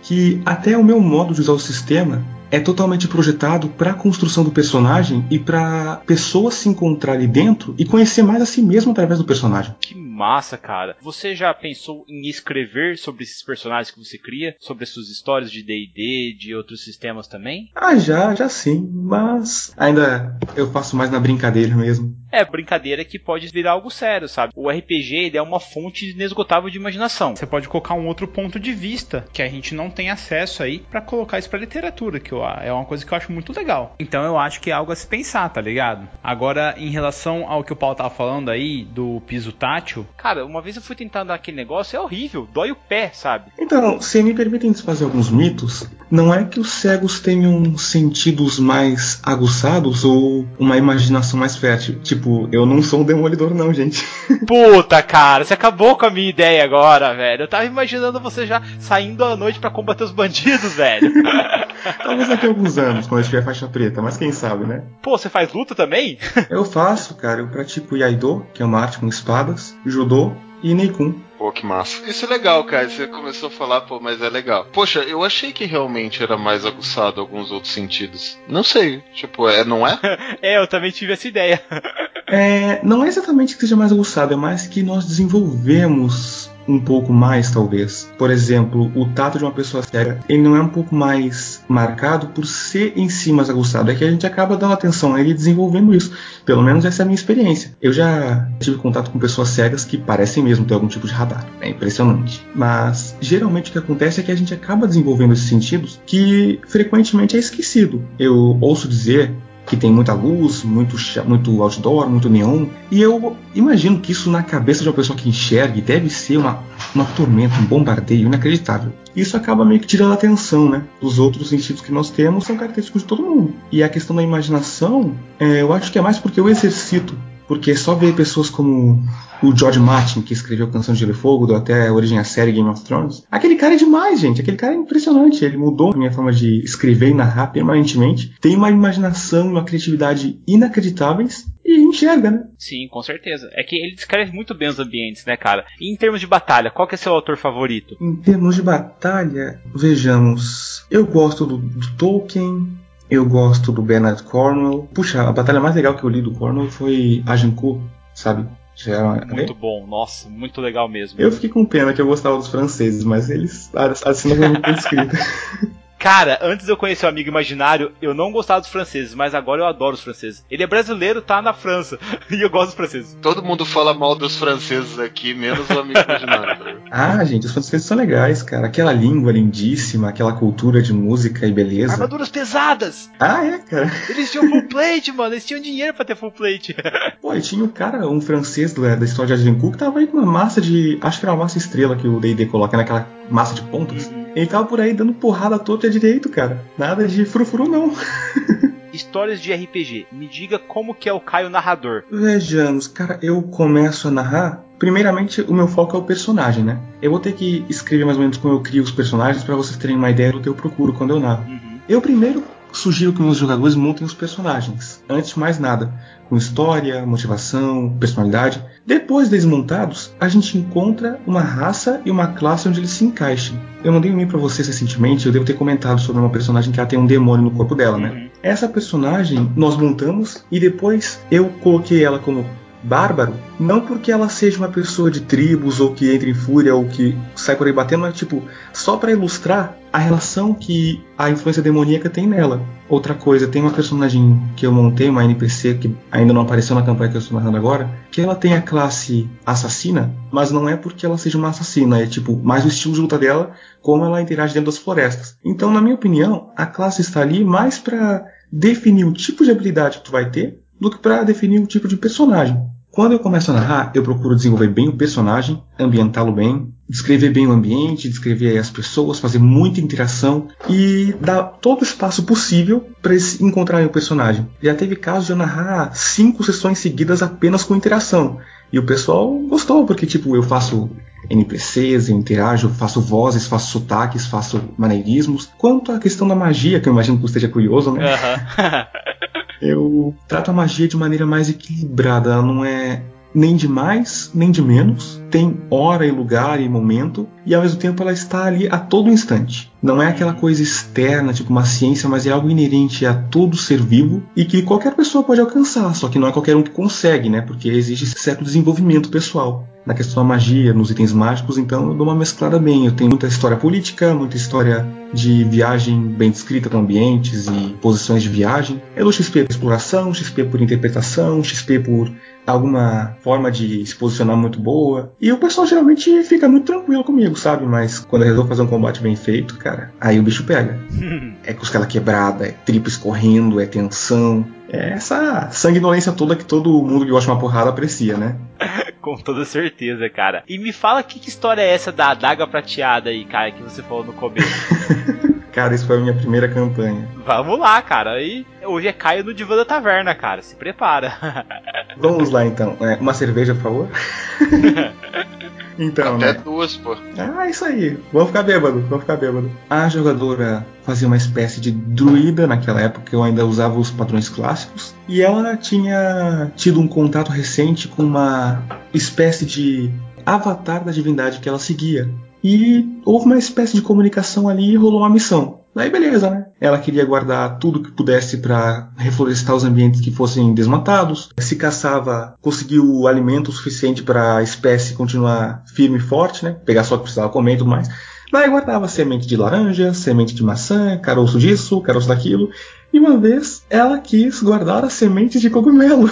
Speaker 3: que até o meu modo de usar o sistema é totalmente projetado para a construção do personagem e para pessoa se encontrar ali dentro e conhecer mais a si mesmo através do personagem.
Speaker 2: Que massa, cara. Você já pensou em escrever sobre esses personagens que você cria? Sobre as suas histórias de D&D, de outros sistemas também?
Speaker 3: Ah, já, já sim, mas ainda eu faço mais na brincadeira mesmo.
Speaker 2: É, brincadeira que pode virar algo sério, sabe? O RPG ele é uma fonte inesgotável de imaginação.
Speaker 10: Você pode colocar um outro ponto de vista que a gente não tem acesso aí para colocar isso pra literatura, que eu, é uma coisa que eu acho muito legal. Então eu acho que é algo a se pensar, tá ligado? Agora, em relação ao que o Paulo tava falando aí, do piso tátil.
Speaker 2: Cara, uma vez eu fui tentar andar aquele negócio, é horrível, dói o pé, sabe?
Speaker 3: Então, se me permitem desfazer alguns mitos, não é que os cegos tenham sentidos mais aguçados ou uma imaginação mais fértil. Tipo, eu não sou um demolidor, não, gente.
Speaker 2: Puta, cara, você acabou com a minha ideia agora, velho. Eu tava imaginando você já saindo à noite para combater os bandidos, velho.
Speaker 3: Talvez daqui a alguns anos, quando eu tiver faixa preta, mas quem sabe, né?
Speaker 2: Pô, você faz luta também?
Speaker 3: eu faço, cara. Eu pratico Yaido, que é uma arte com espadas, Judô e Neikun.
Speaker 1: Pô, que massa. Isso é legal, cara. Você começou a falar, pô, mas é legal. Poxa, eu achei que realmente era mais aguçado alguns outros sentidos. Não sei, tipo, é, não é?
Speaker 2: é, eu também tive essa ideia.
Speaker 3: é, não é exatamente que seja mais aguçado, é mais que nós desenvolvemos um pouco mais, talvez. Por exemplo, o tato de uma pessoa cega, ele não é um pouco mais marcado por ser em si mais aguçado, é que a gente acaba dando atenção a ele e desenvolvendo isso. Pelo menos essa é a minha experiência. Eu já tive contato com pessoas cegas que parecem mesmo ter algum tipo de radar. É impressionante. Mas geralmente o que acontece é que a gente acaba desenvolvendo esses sentidos que frequentemente é esquecido. Eu ouço dizer que tem muita luz, muito, muito outdoor, muito neon. E eu imagino que isso na cabeça de uma pessoa que enxergue deve ser uma, uma tormenta, um bombardeio inacreditável. Isso acaba meio que tirando a atenção, né? Dos outros sentidos que nós temos são característicos de todo mundo. E a questão da imaginação, é, eu acho que é mais porque eu exercito. Porque só ver pessoas como o George Martin, que escreveu Canção de Gelo e Fogo, deu até a origem à série Game of Thrones. Aquele cara é demais, gente. Aquele cara é impressionante. Ele mudou a minha forma de escrever e narrar permanentemente. Tem uma imaginação e uma criatividade inacreditáveis e enxerga, né?
Speaker 2: Sim, com certeza. É que ele descreve muito bem os ambientes, né, cara? E em termos de batalha, qual que é seu autor favorito?
Speaker 3: Em termos de batalha, vejamos. Eu gosto do, do Tolkien, eu gosto do Bernard Cornwell. Puxa, a batalha mais legal que eu li do Cornwell foi Agincourt, sabe?
Speaker 2: Já... Muito bom, nossa, muito legal mesmo.
Speaker 3: Eu fiquei com pena que eu gostava dos franceses, mas eles assinam muito escrita.
Speaker 2: Cara, antes eu conhecer o amigo imaginário, eu não gostava dos franceses, mas agora eu adoro os franceses. Ele é brasileiro, tá na França, e eu gosto dos franceses.
Speaker 1: Todo mundo fala mal dos franceses aqui, menos o amigo imaginário.
Speaker 3: ah, gente, os franceses são legais, cara. Aquela língua lindíssima, aquela cultura de música e beleza.
Speaker 2: Armaduras pesadas!
Speaker 3: Ah, é, cara.
Speaker 2: Eles tinham full plate, mano, eles tinham dinheiro pra ter full plate.
Speaker 3: Pô, e tinha um cara, um francês da, da história de Agincourt, que tava aí com uma massa de. Acho que era uma massa estrela que o DD coloca naquela massa de pontas. Ele tava por aí dando porrada toda direito, cara. Nada de frufru, não.
Speaker 2: Histórias de RPG. Me diga como que é o Caio narrador.
Speaker 3: Vejamos, cara, eu começo a narrar. Primeiramente, o meu foco é o personagem, né? Eu vou ter que escrever mais ou menos como eu crio os personagens para vocês terem uma ideia do que eu procuro quando eu narro. Uhum. Eu primeiro sugiro que meus jogadores montem os personagens, antes de mais nada, com história, motivação, personalidade. Depois deles montados, a gente encontra uma raça e uma classe onde eles se encaixem. Eu mandei um e-mail para vocês recentemente, eu devo ter comentado sobre uma personagem que ela tem um demônio no corpo dela, né? Uhum. Essa personagem nós montamos e depois eu coloquei ela como bárbaro, não porque ela seja uma pessoa de tribos ou que entra em fúria ou que sai por aí batendo, mas tipo, só para ilustrar a relação que a influência demoníaca tem nela. Outra coisa, tem uma personagem que eu montei, uma NPC que ainda não apareceu na campanha que eu estou narrando agora, que ela tem a classe assassina, mas não é porque ela seja uma assassina, é tipo mais o estilo de luta dela, como ela interage dentro das florestas. Então, na minha opinião, a classe está ali mais para definir o tipo de habilidade que tu vai ter do que para definir o tipo de personagem. Quando eu começo a narrar, eu procuro desenvolver bem o personagem, ambientá-lo bem, descrever bem o ambiente, descrever as pessoas, fazer muita interação e dar todo o espaço possível para eles encontrarem o personagem. Já teve casos de eu narrar cinco sessões seguidas apenas com interação. E o pessoal gostou, porque tipo, eu faço NPCs, eu interajo, faço vozes, faço sotaques, faço maneirismos. Quanto à questão da magia, que eu imagino que você esteja curioso, né? Uhum. eu trato a magia de maneira mais equilibrada. Ela não é nem de mais, nem de menos. Tem hora e lugar e momento. E ao mesmo tempo ela está ali a todo instante. Não é aquela coisa externa, tipo uma ciência, mas é algo inerente a todo ser vivo e que qualquer pessoa pode alcançar, só que não é qualquer um que consegue, né? Porque exige certo desenvolvimento pessoal na questão da magia, nos itens mágicos, então eu dou uma mesclada bem. Eu tenho muita história política, muita história de viagem bem descrita com ambientes e posições de viagem. Eu dou XP por exploração, XP por interpretação, XP por alguma forma de se posicionar muito boa. E o pessoal geralmente fica muito tranquilo comigo, sabe? Mas quando eu resolvo fazer um combate bem feito, cara, aí o bicho pega. é costela quebrada, é tripa escorrendo, é tensão. É essa sanguinolência toda que todo mundo que gosta de uma porrada aprecia, né?
Speaker 2: Com toda certeza, cara. E me fala que, que história é essa da adaga prateada aí, cara, que você falou no começo.
Speaker 3: cara, isso foi a minha primeira campanha.
Speaker 2: Vamos lá, cara. Aí hoje é Caio no Divã da Taverna, cara. Se prepara.
Speaker 3: Vamos lá então. É, uma cerveja, por favor.
Speaker 1: Então, Até né? duas, pô.
Speaker 3: Ah, isso aí. Vamos ficar bêbado, vamos ficar bêbado. A jogadora fazia uma espécie de druida naquela época, eu ainda usava os padrões clássicos. E ela tinha tido um contato recente com uma espécie de avatar da divindade que ela seguia. E houve uma espécie de comunicação ali e rolou uma missão. Daí beleza, né? Ela queria guardar tudo que pudesse para reflorestar os ambientes que fossem desmatados. Se caçava, conseguiu o alimento suficiente para a espécie continuar firme e forte, né? Pegar só o que precisava comer e tudo mais. Daí guardava semente de laranja, semente de maçã, caroço disso, caroço daquilo. E uma vez ela quis guardar as sementes de cogumelo.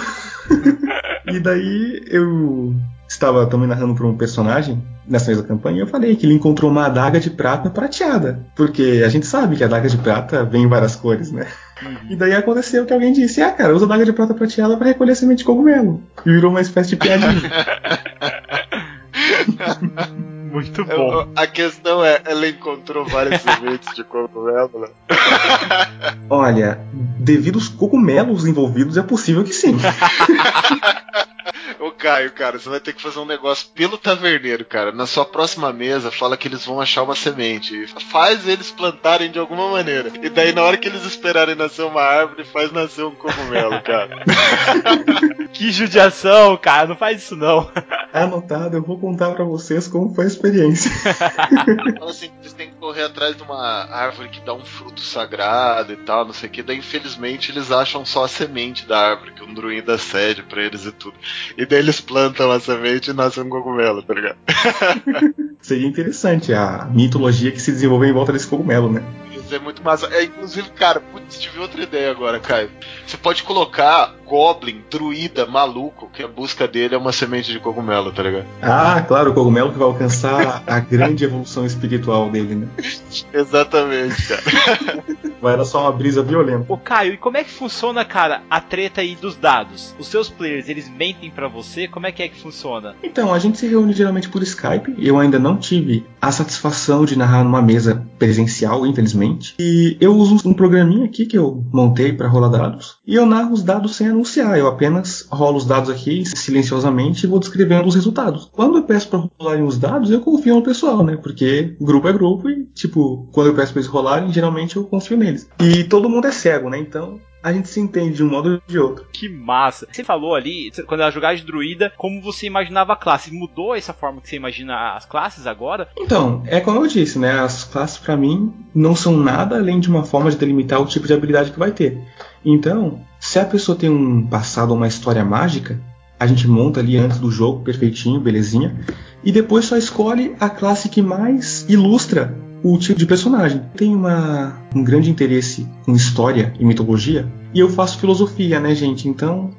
Speaker 3: e daí eu estava também narrando para um personagem nessa mesma campanha, eu falei que ele encontrou uma adaga de prata prateada. Porque a gente sabe que a adaga de prata vem em várias cores, né? Uhum. E daí aconteceu que alguém disse: Ah, cara, usa a adaga de prata prateada para recolher semente de cogumelo. E virou uma espécie de piadinha.
Speaker 2: Muito bom.
Speaker 1: A questão é, ela encontrou várias sementes de cogumelo, né?
Speaker 3: Olha, devido aos cogumelos envolvidos, é possível que sim.
Speaker 1: Ô Caio, cara, você vai ter que fazer um negócio pelo taverneiro, cara. Na sua próxima mesa, fala que eles vão achar uma semente. Faz eles plantarem de alguma maneira. E daí, na hora que eles esperarem nascer uma árvore, faz nascer um cogumelo, cara.
Speaker 2: que judiação, cara. Não faz isso, não.
Speaker 3: Anotado, eu vou contar para vocês como foi a experiência.
Speaker 1: Fala assim, eles têm que correr atrás de uma árvore que dá um fruto sagrado e tal, não sei o que. Daí, infelizmente, eles acham só a semente da árvore, que um druida cede pra eles e tudo. E daí eles plantam a semente e nasce um cogumelo, tá ligado?
Speaker 3: Seria interessante a mitologia que se desenvolveu em volta desse cogumelo, né?
Speaker 1: É muito massa. É, inclusive, cara, putz, tive outra ideia agora, Caio. Você pode colocar Goblin, druida, maluco, que a busca dele é uma semente de cogumelo, tá ligado?
Speaker 3: Ah, claro, o cogumelo que vai alcançar a grande evolução espiritual dele, né?
Speaker 1: Exatamente, cara.
Speaker 3: Vai dar só uma brisa violenta.
Speaker 2: Ô, Caio, e como é que funciona, cara, a treta aí dos dados? Os seus players, eles mentem para você? Como é que é que funciona?
Speaker 3: Então, a gente se reúne geralmente por Skype. Eu ainda não tive a satisfação de narrar numa mesa presencial, infelizmente. E eu uso um programinha aqui que eu montei para rolar dados. E eu narro os dados sem anunciar. Eu apenas rolo os dados aqui silenciosamente e vou descrevendo os resultados. Quando eu peço para rolarem os dados, eu confio no pessoal, né? Porque grupo é grupo e, tipo, quando eu peço para eles rolarem, geralmente eu confio neles. E todo mundo é cego, né? Então a gente se entende de um modo ou de outro.
Speaker 2: Que massa. Você falou ali, quando ela jogava de druida, como você imaginava a classe. Mudou essa forma que você imagina as classes agora?
Speaker 3: Então, é como eu disse, né? As classes para mim não são nada além de uma forma de delimitar o tipo de habilidade que vai ter. Então, se a pessoa tem um passado ou uma história mágica, a gente monta ali antes do jogo perfeitinho, belezinha, e depois só escolhe a classe que mais ilustra o tipo de personagem. Tenho uma, um grande interesse em história e mitologia, e eu faço filosofia, né, gente? Então,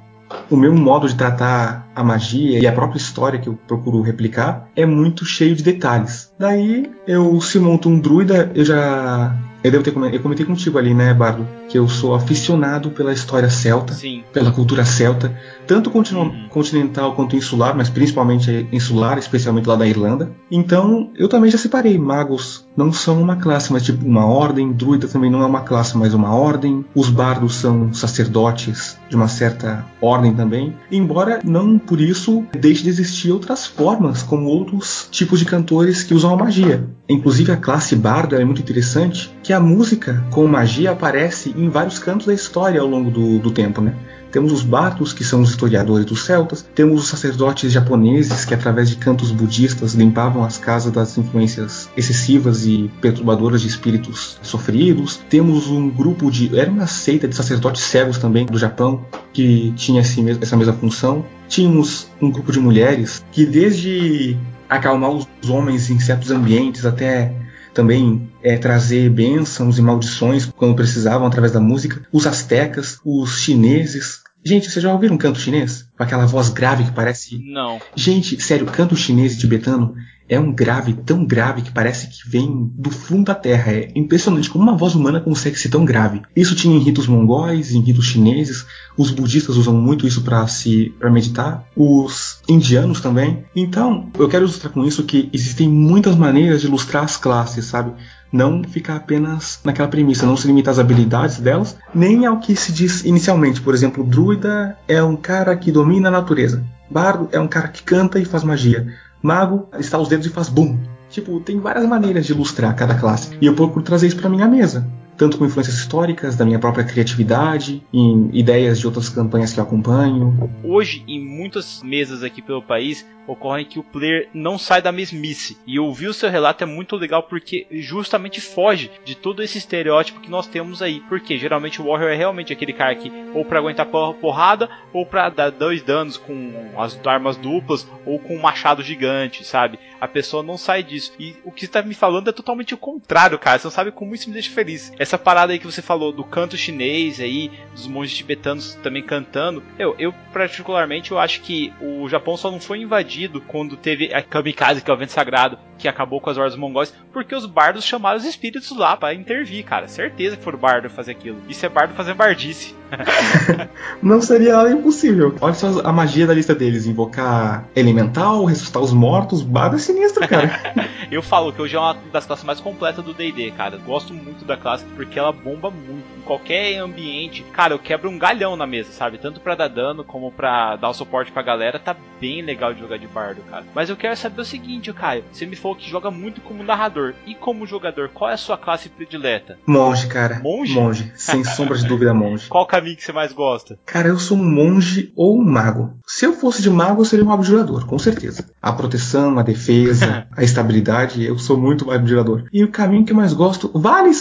Speaker 3: o meu modo de tratar a magia e a própria história que eu procuro replicar é muito cheio de detalhes. Daí, eu se monto um druida, eu já eu devo ter comentado, eu comentei contigo ali, né, Bardo, que eu sou aficionado pela história celta,
Speaker 2: Sim.
Speaker 3: pela cultura celta, tanto uhum. continental quanto insular, mas principalmente insular, especialmente lá da Irlanda. Então, eu também já separei. Magos não são uma classe, mas tipo uma ordem. Druida também não é uma classe, mas uma ordem. Os bardos são sacerdotes de uma certa ordem também. Embora não por isso deixe de existir outras formas, como outros tipos de cantores que usam a magia. inclusive a classe bardo é muito interessante, que a música com magia aparece em vários cantos da história ao longo do, do tempo, né? Temos os Batos, que são os historiadores dos celtas, temos os sacerdotes japoneses, que através de cantos budistas limpavam as casas das influências excessivas e perturbadoras de espíritos sofridos. Temos um grupo de. Era uma seita de sacerdotes cegos também do Japão, que tinha essa mesma função. Tínhamos um grupo de mulheres que, desde acalmar os homens em certos ambientes até também é, trazer bênçãos e maldições quando precisavam através da música. Os astecas, os chineses. Gente, vocês já ouviram um canto chinês? Com aquela voz grave que parece.
Speaker 2: Não.
Speaker 3: Gente, sério, canto chinês e tibetano é um grave tão grave que parece que vem do fundo da terra. É impressionante como uma voz humana consegue ser tão grave. Isso tinha em ritos mongóis, em ritos chineses. Os budistas usam muito isso para se para meditar. Os indianos também. Então, eu quero ilustrar com isso que existem muitas maneiras de ilustrar as classes, sabe? Não ficar apenas naquela premissa, não se limitar às habilidades delas, nem ao que se diz inicialmente. Por exemplo, druida é um cara que domina a natureza. Bardo é um cara que canta e faz magia. Mago está os dedos e faz bum. Tipo, tem várias maneiras de ilustrar cada classe. E eu procuro trazer isso para minha mesa tanto com influências históricas, da minha própria criatividade, em ideias de outras campanhas que eu acompanho.
Speaker 2: Hoje, em muitas mesas aqui pelo país, ocorre que o player não sai da mesmice. E ouvir o seu relato é muito legal porque justamente foge de todo esse estereótipo que nós temos aí. Porque geralmente o Warrior é realmente aquele cara que ou para aguentar porrada ou para dar dois danos com as armas duplas ou com um machado gigante, sabe? A pessoa não sai disso. E o que está me falando é totalmente o contrário, cara. Você não sabe como isso me deixa feliz. Essa parada aí que você falou do canto chinês aí, dos monges tibetanos também cantando. Eu, eu particularmente eu acho que o Japão só não foi invadido quando teve a Kamikaze, que é o vento sagrado, que acabou com as hordas mongóis, porque os bardos chamaram os espíritos lá para intervir, cara. Certeza que foram bardo fazer aquilo. Isso é bardo fazendo bardice.
Speaker 3: não seria nada impossível. Olha só a magia da lista deles: invocar elemental, ressuscitar os mortos. Bardo é sinistro, cara.
Speaker 2: eu falo que hoje é uma das classes mais completas do DD, cara. Gosto muito da classe porque ela bomba muito. Em qualquer ambiente, cara, eu quebro um galhão na mesa, sabe? Tanto para dar dano como para dar o suporte pra galera. Tá bem legal de jogar de bardo, cara. Mas eu quero saber o seguinte, Caio. Você me falou que joga muito como narrador. E como jogador, qual é a sua classe predileta?
Speaker 3: Monge, cara.
Speaker 2: Monge?
Speaker 3: Monge. Sem sombra de dúvida, monge.
Speaker 2: Qual caminho que você mais gosta?
Speaker 3: Cara, eu sou um monge ou um mago. Se eu fosse de mago, eu seria um abjurador, com certeza. A proteção, a defesa, a estabilidade, eu sou muito abjurador. E o caminho que eu mais gosto, vale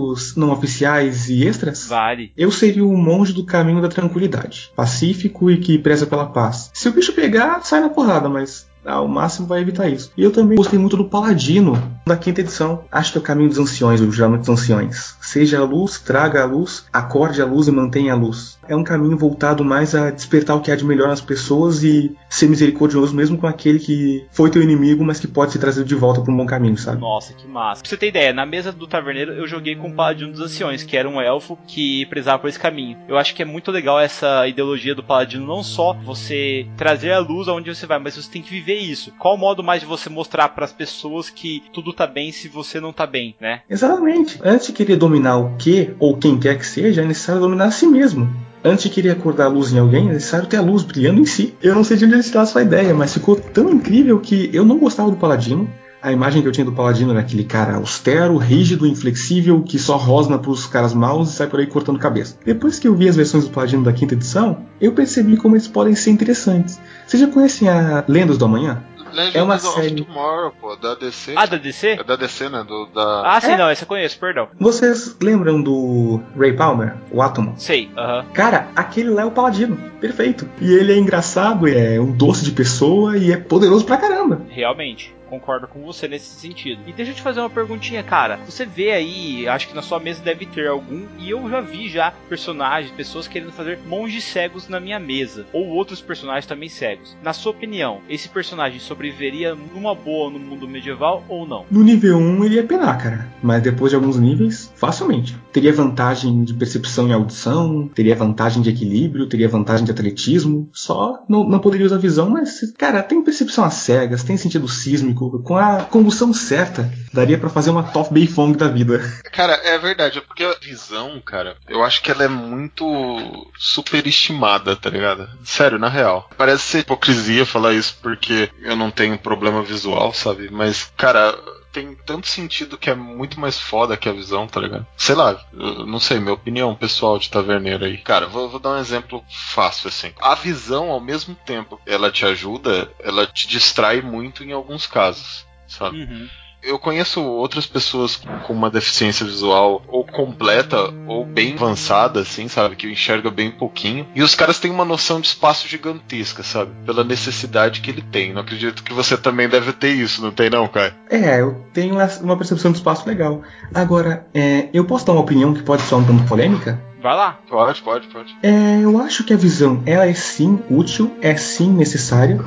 Speaker 3: suplementos não oficiais e extras?
Speaker 2: Vale.
Speaker 3: Eu seria o monge do caminho da tranquilidade. Pacífico e que preza pela paz. Se o bicho pegar, sai na porrada, mas ao máximo vai evitar isso. E eu também gostei muito do Paladino da quinta edição. Acho que é o caminho dos anciões, o juramento dos anciões. Seja a luz, traga a luz, acorde a luz e mantenha a luz. É um caminho voltado mais a despertar o que há de melhor nas pessoas e ser misericordioso mesmo com aquele que foi teu inimigo, mas que pode ser trazido de volta para um bom caminho, sabe?
Speaker 2: Nossa, que massa. Pra você ter ideia, na mesa do taverneiro eu joguei com o Paladino dos Anciões, que era um elfo que prezava por esse caminho. Eu acho que é muito legal essa ideologia do Paladino, não só você trazer a luz aonde você vai, mas você tem que viver isso. Qual o modo mais de você mostrar para as pessoas que tudo tá bem se você não tá bem, né?
Speaker 3: Exatamente. Antes de querer dominar o que ou quem quer que seja, é necessário dominar a si mesmo. Antes de querer acordar a luz em alguém, é necessário ter a luz brilhando em si. Eu não sei de onde eles tiraram essa ideia, mas ficou tão incrível que eu não gostava do Paladino. A imagem que eu tinha do Paladino era aquele cara austero, rígido, inflexível, que só rosna pros caras maus e sai por aí cortando cabeça. Depois que eu vi as versões do Paladino da quinta edição, eu percebi como eles podem ser interessantes. Vocês já conhecem a Lendas do Amanhã?
Speaker 1: Legends
Speaker 3: é uma
Speaker 1: of
Speaker 3: série.
Speaker 1: Tomorrow, pô, da DC.
Speaker 2: Ah, da DC?
Speaker 1: É da DC, né? Do, da...
Speaker 2: Ah, sim,
Speaker 3: É?
Speaker 2: não, essa eu conheço, perdão.
Speaker 3: Vocês lembram do Ray Palmer, o Átomo?
Speaker 2: Sei, aham.
Speaker 3: Cara, aquele lá é o Paladino. Perfeito. E ele é engraçado, é um doce de pessoa e é poderoso pra caramba.
Speaker 2: Realmente. Concordo com você nesse sentido. E deixa eu te fazer uma perguntinha, cara. Você vê aí, acho que na sua mesa deve ter algum, e eu já vi já personagens, pessoas querendo fazer monges cegos na minha mesa, ou outros personagens também cegos. Na sua opinião, esse personagem sobreviveria numa boa no mundo medieval ou não?
Speaker 3: No nível 1 ele ia penar, cara. Mas depois de alguns níveis, facilmente. Teria vantagem de percepção e audição, teria vantagem de equilíbrio, teria vantagem de atletismo. Só não, não poderia usar visão, mas, cara, tem percepção às cegas, tem sentido sísmico. Com a condução certa, daria pra fazer uma Top Beifong da vida.
Speaker 1: Cara, é verdade, é porque a visão, cara, eu acho que ela é muito superestimada, tá ligado? Sério, na real. Parece ser hipocrisia falar isso porque eu não tenho problema visual, sabe? Mas, cara, tem tanto sentido que é muito mais foda que a visão, tá ligado? Sei lá, não sei, minha opinião pessoal de taverneiro aí. Cara, vou, vou dar um exemplo fácil assim. A visão, ao mesmo tempo, ela te ajuda, ela te distrai muito em alguns casos, sabe?
Speaker 2: Uhum.
Speaker 1: Eu conheço outras pessoas com uma deficiência visual ou completa ou bem avançada, assim, sabe? Que enxerga bem pouquinho. E os caras têm uma noção de espaço gigantesca, sabe? Pela necessidade que ele tem. Não acredito que você também deve ter isso, não tem não, cara?
Speaker 3: É, eu tenho uma- percepção de espaço legal. Agora, é, eu posso dar uma opinião que pode soar um tanto polêmica?
Speaker 2: Vai lá.
Speaker 1: Pode, pode, pode.
Speaker 3: É, eu acho que a visão ela é sim útil, é sim necessária,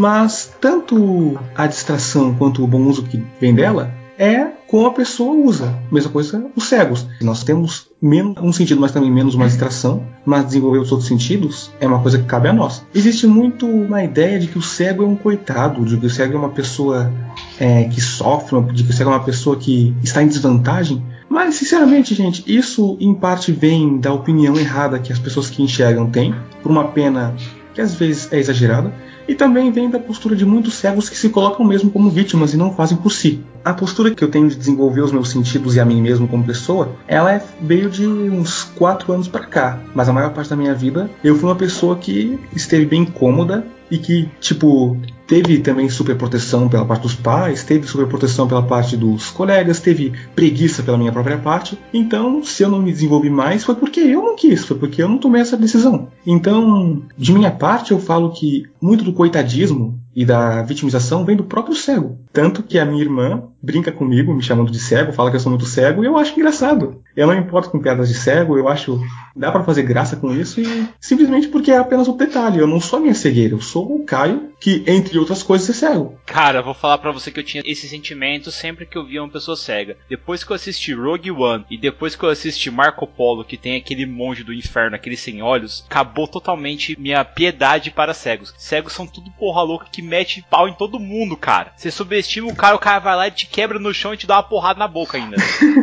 Speaker 3: mas tanto a distração quanto o bom uso que vem dela é como a pessoa usa. Mesma coisa os cegos. Nós temos menos um sentido, mas também menos uma distração, mas desenvolver os outros sentidos é uma coisa que cabe a nós. Existe muito uma ideia de que o cego é um coitado, de que o cego é uma pessoa é, que sofre, de que o cego é uma pessoa que está em desvantagem. Mas, sinceramente, gente, isso em parte vem da opinião errada que as pessoas que enxergam têm, por uma pena que às vezes é exagerada, e também vem da postura de muitos cegos que se colocam mesmo como vítimas e não fazem por si. A postura que eu tenho de desenvolver os meus sentidos e a mim mesmo como pessoa, ela é, veio de uns 4 anos pra cá, mas a maior parte da minha vida eu fui uma pessoa que esteve bem cômoda e que, tipo, teve também superproteção pela parte dos pais, teve superproteção pela parte dos colegas, teve preguiça pela minha própria parte. Então, se eu não me desenvolvi mais, foi porque eu não quis, foi porque eu não tomei essa decisão. Então, de minha parte, eu falo que muito do coitadismo e da vitimização vem do próprio cego. Tanto que a minha irmã brinca comigo, me chamando de cego, fala que eu sou muito cego, e eu acho engraçado. Eu não me importo com piadas de cego, eu acho dá pra fazer graça com isso e simplesmente porque é apenas um detalhe. Eu não sou a minha cegueira, eu sou o Caio, que entre outras coisas é cego.
Speaker 2: Cara, vou falar pra você que eu tinha esse sentimento sempre que eu via uma pessoa cega. Depois que eu assisti Rogue One e depois que eu assisti Marco Polo, que tem aquele monge do inferno, aquele sem olhos, acabou totalmente minha piedade para cegos. Cegos são tudo porra louca que mete pau em todo mundo, cara. Você subestima o cara, o cara vai lá e te quebra no chão e te dá uma porrada na boca ainda.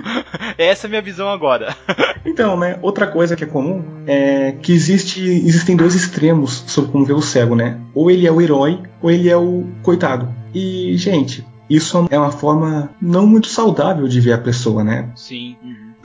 Speaker 2: Essa é a minha visão agora.
Speaker 3: Então, né, outra coisa que é comum é que existe, existem dois extremos sobre como ver o cego, né? Ou ele é o herói, ou ele é o coitado. E, gente, isso é uma forma não muito saudável de ver a pessoa, né?
Speaker 2: Sim.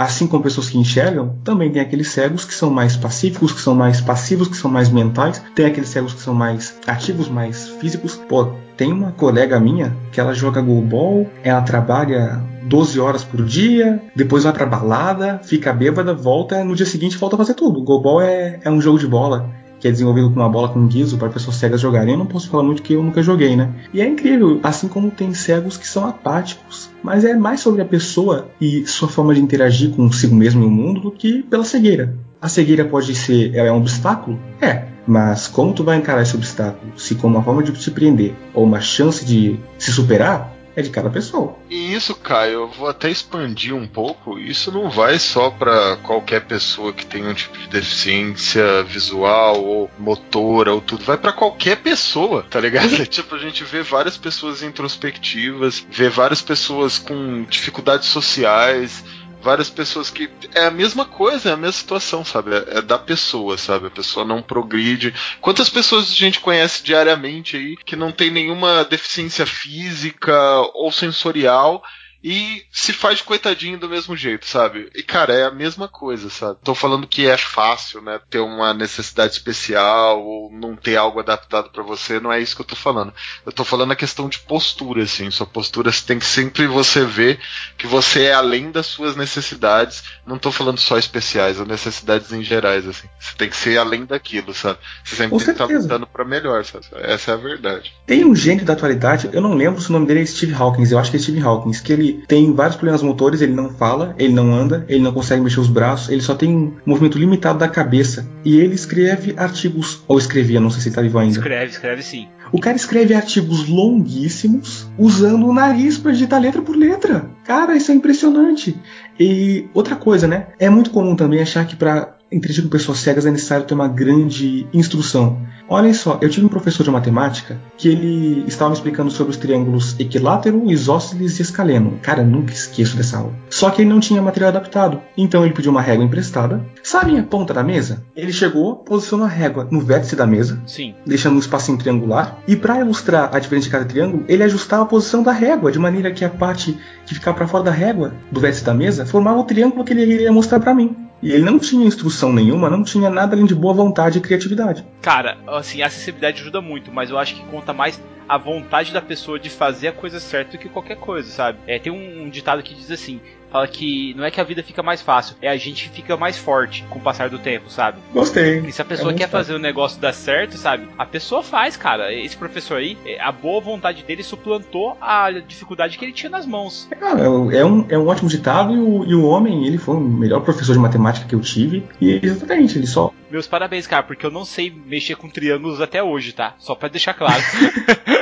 Speaker 3: Assim como pessoas que enxergam, também tem aqueles cegos que são mais pacíficos, que são mais passivos, que são mais mentais. Tem aqueles cegos que são mais ativos, mais físicos. Pô, tem uma colega minha que ela joga goalball, ela trabalha 12 horas por dia, depois vai pra balada, fica bêbada, volta, no dia seguinte volta a fazer tudo. Goalball é, é um jogo de bola que é desenvolvido com uma bola com guiso para pessoas cegas jogarem. Eu não posso falar muito que eu nunca joguei, né? E é incrível, assim como tem cegos que são apáticos, mas é mais sobre a pessoa e sua forma de interagir consigo mesmo e o mundo do que pela cegueira. A cegueira pode ser é um obstáculo? É, mas como tu vai encarar esse obstáculo? Se como uma forma de te prender ou uma chance de se superar, é de cada pessoa.
Speaker 1: E isso, Caio, eu vou até expandir um pouco. Isso não vai só para qualquer pessoa que tem um tipo de deficiência visual ou motora ou tudo. Vai para qualquer pessoa, tá ligado? tipo, a gente vê várias pessoas introspectivas, vê várias pessoas com dificuldades sociais várias pessoas que. É a mesma coisa, é a mesma situação, sabe? É, é, da pessoa, sabe? A pessoa não progride. Quantas pessoas a gente conhece diariamente aí que não tem nenhuma deficiência física ou sensorial e se faz coitadinho do mesmo jeito, sabe? E cara, é a mesma coisa, sabe? Tô falando que é fácil, né? Ter uma necessidade especial ou não ter algo adaptado para você, não é isso que eu tô falando. Eu tô falando a questão de postura, assim. Sua postura tem que sempre você ver que você é além das suas necessidades. Não tô falando só especiais, ou necessidades em gerais, assim. Você tem que ser além daquilo, sabe? Você sempre
Speaker 3: Com
Speaker 1: tem que estar
Speaker 3: certeza.
Speaker 1: lutando pra melhor, sabe? Essa é a verdade.
Speaker 3: Tem um gênio da atualidade, eu não lembro se o nome dele é Steve Hawkins, eu acho que é Steve Hawkins, que ele tem vários problemas motores, ele não fala, ele não anda, ele não consegue mexer os braços, ele só tem um movimento limitado da cabeça. E ele escreve artigos, ou escrevia, não sei se ele tá vivo ainda.
Speaker 2: Escreve, escreve sim.
Speaker 3: O cara escreve artigos longuíssimos usando o nariz para digitar letra por letra. Cara, isso é impressionante. E outra coisa, né? É muito comum também achar que para interagir com pessoas cegas é necessário ter uma grande instrução. Olhem só, eu tive um professor de matemática que ele estava me explicando sobre os triângulos equilátero, isósceles e escaleno. Cara, eu nunca esqueço dessa aula. Só que ele não tinha material adaptado, então ele pediu uma régua emprestada. Sabe a ponta da mesa? Ele chegou, posicionou a régua no vértice da mesa,
Speaker 2: Sim.
Speaker 3: deixando um espacinho triangular, e para ilustrar a diferença de cada triângulo, ele ajustava a posição da régua, de maneira que a parte que ficava para fora da régua, do vértice da mesa, formava o triângulo que ele iria mostrar para mim. E ele não tinha instrução nenhuma, não tinha nada além de boa vontade e criatividade.
Speaker 2: Cara, assim, a acessibilidade ajuda muito, mas eu acho que conta mais a vontade da pessoa de fazer a coisa certa do que qualquer coisa, sabe? É, tem um, um ditado que diz assim: fala que não é que a vida fica mais fácil, é a gente fica mais forte com o passar do tempo, sabe?
Speaker 3: Gostei.
Speaker 2: E se a pessoa
Speaker 3: É
Speaker 2: quer fazer o negócio dar certo, sabe? A pessoa faz, cara. Esse professor aí, é, a boa vontade dele suplantou a dificuldade que ele tinha nas mãos.
Speaker 3: Cara, é um, é um ótimo ditado e o, e o homem, ele foi o melhor professor de matemática que eu tive. E exatamente, ele só.
Speaker 2: Meus parabéns, cara, porque eu não sei mexer com triângulos até hoje, tá? Só pra deixar claro.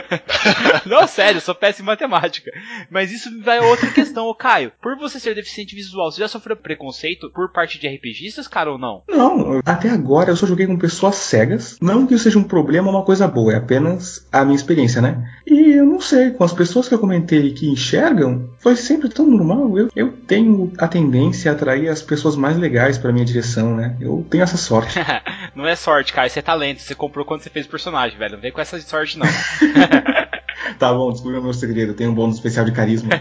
Speaker 2: não, sério, eu sou péssimo em matemática. Mas isso vai a outra questão, ô Caio. Por você ser deficiente visual, você já sofreu preconceito por parte de RPGistas, cara, ou não?
Speaker 3: Não, até agora eu só joguei com pessoas cegas. Não que isso seja um problema ou uma coisa boa, é apenas a minha experiência, né? E eu não sei, com as pessoas que eu comentei que enxergam, foi sempre tão normal. Eu, eu tenho a tendência a atrair as pessoas mais legais pra minha direção, né? Eu tenho essa sorte.
Speaker 2: não é sorte, cara, isso é talento. Você comprou quando você fez o personagem, velho. Não vem com essa sorte, não.
Speaker 3: tá bom, descubra o meu segredo. Eu tenho um bônus especial de carisma.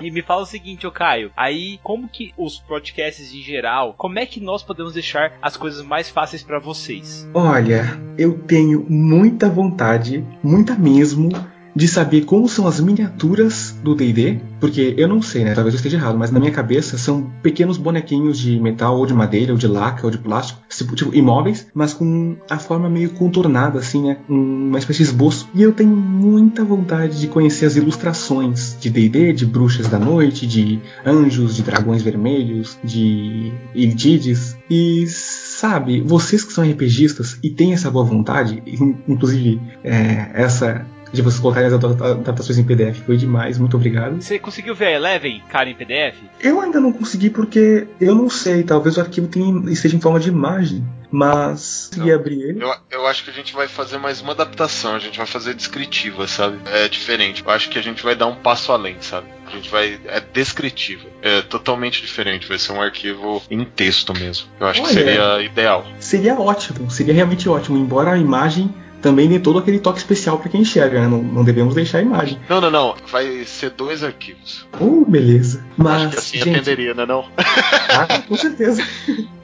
Speaker 2: E me fala o seguinte, ô Caio, aí como que os podcasts em geral, como é que nós podemos deixar as coisas mais fáceis pra vocês?
Speaker 3: Olha, eu tenho muita vontade, muita mesmo, de saber como são as miniaturas do D&D, porque eu não sei, né? Talvez eu esteja errado, mas na minha cabeça são pequenos bonequinhos de metal ou de madeira ou de laca ou de plástico, tipo, tipo imóveis, mas com a forma meio contornada assim, né? Uma espécie de esboço. E eu tenho muita vontade de conhecer as ilustrações de D&D, de bruxas da noite, de anjos, de dragões vermelhos, de Iltides. E sabe, vocês que são RPGistas e têm essa boa vontade, inclusive é, essa de vocês colocarem as adaptações em PDF. Foi demais, muito obrigado.
Speaker 2: Você conseguiu ver a Eleven, cara, em PDF?
Speaker 3: Eu ainda não consegui porque eu não sei, talvez o arquivo tenha, esteja em forma de imagem. Mas se abrir ele.
Speaker 1: Eu, eu acho que a gente vai fazer mais uma adaptação, a gente vai fazer descritiva, sabe? É diferente. Eu acho que a gente vai dar um passo além, sabe? A gente vai. É descritiva. É totalmente diferente. Vai ser um arquivo em texto mesmo. Eu acho
Speaker 3: Olha,
Speaker 1: que seria ideal.
Speaker 3: Seria ótimo, seria realmente ótimo, embora a imagem também dê todo aquele toque especial para quem enxerga, né? Não, não, devemos deixar a imagem.
Speaker 1: Não, não, não. Vai ser dois arquivos.
Speaker 3: Oh, beleza. Mas,
Speaker 1: Acho que assim
Speaker 3: gente,
Speaker 1: atenderia, né não?
Speaker 3: Ah, com certeza.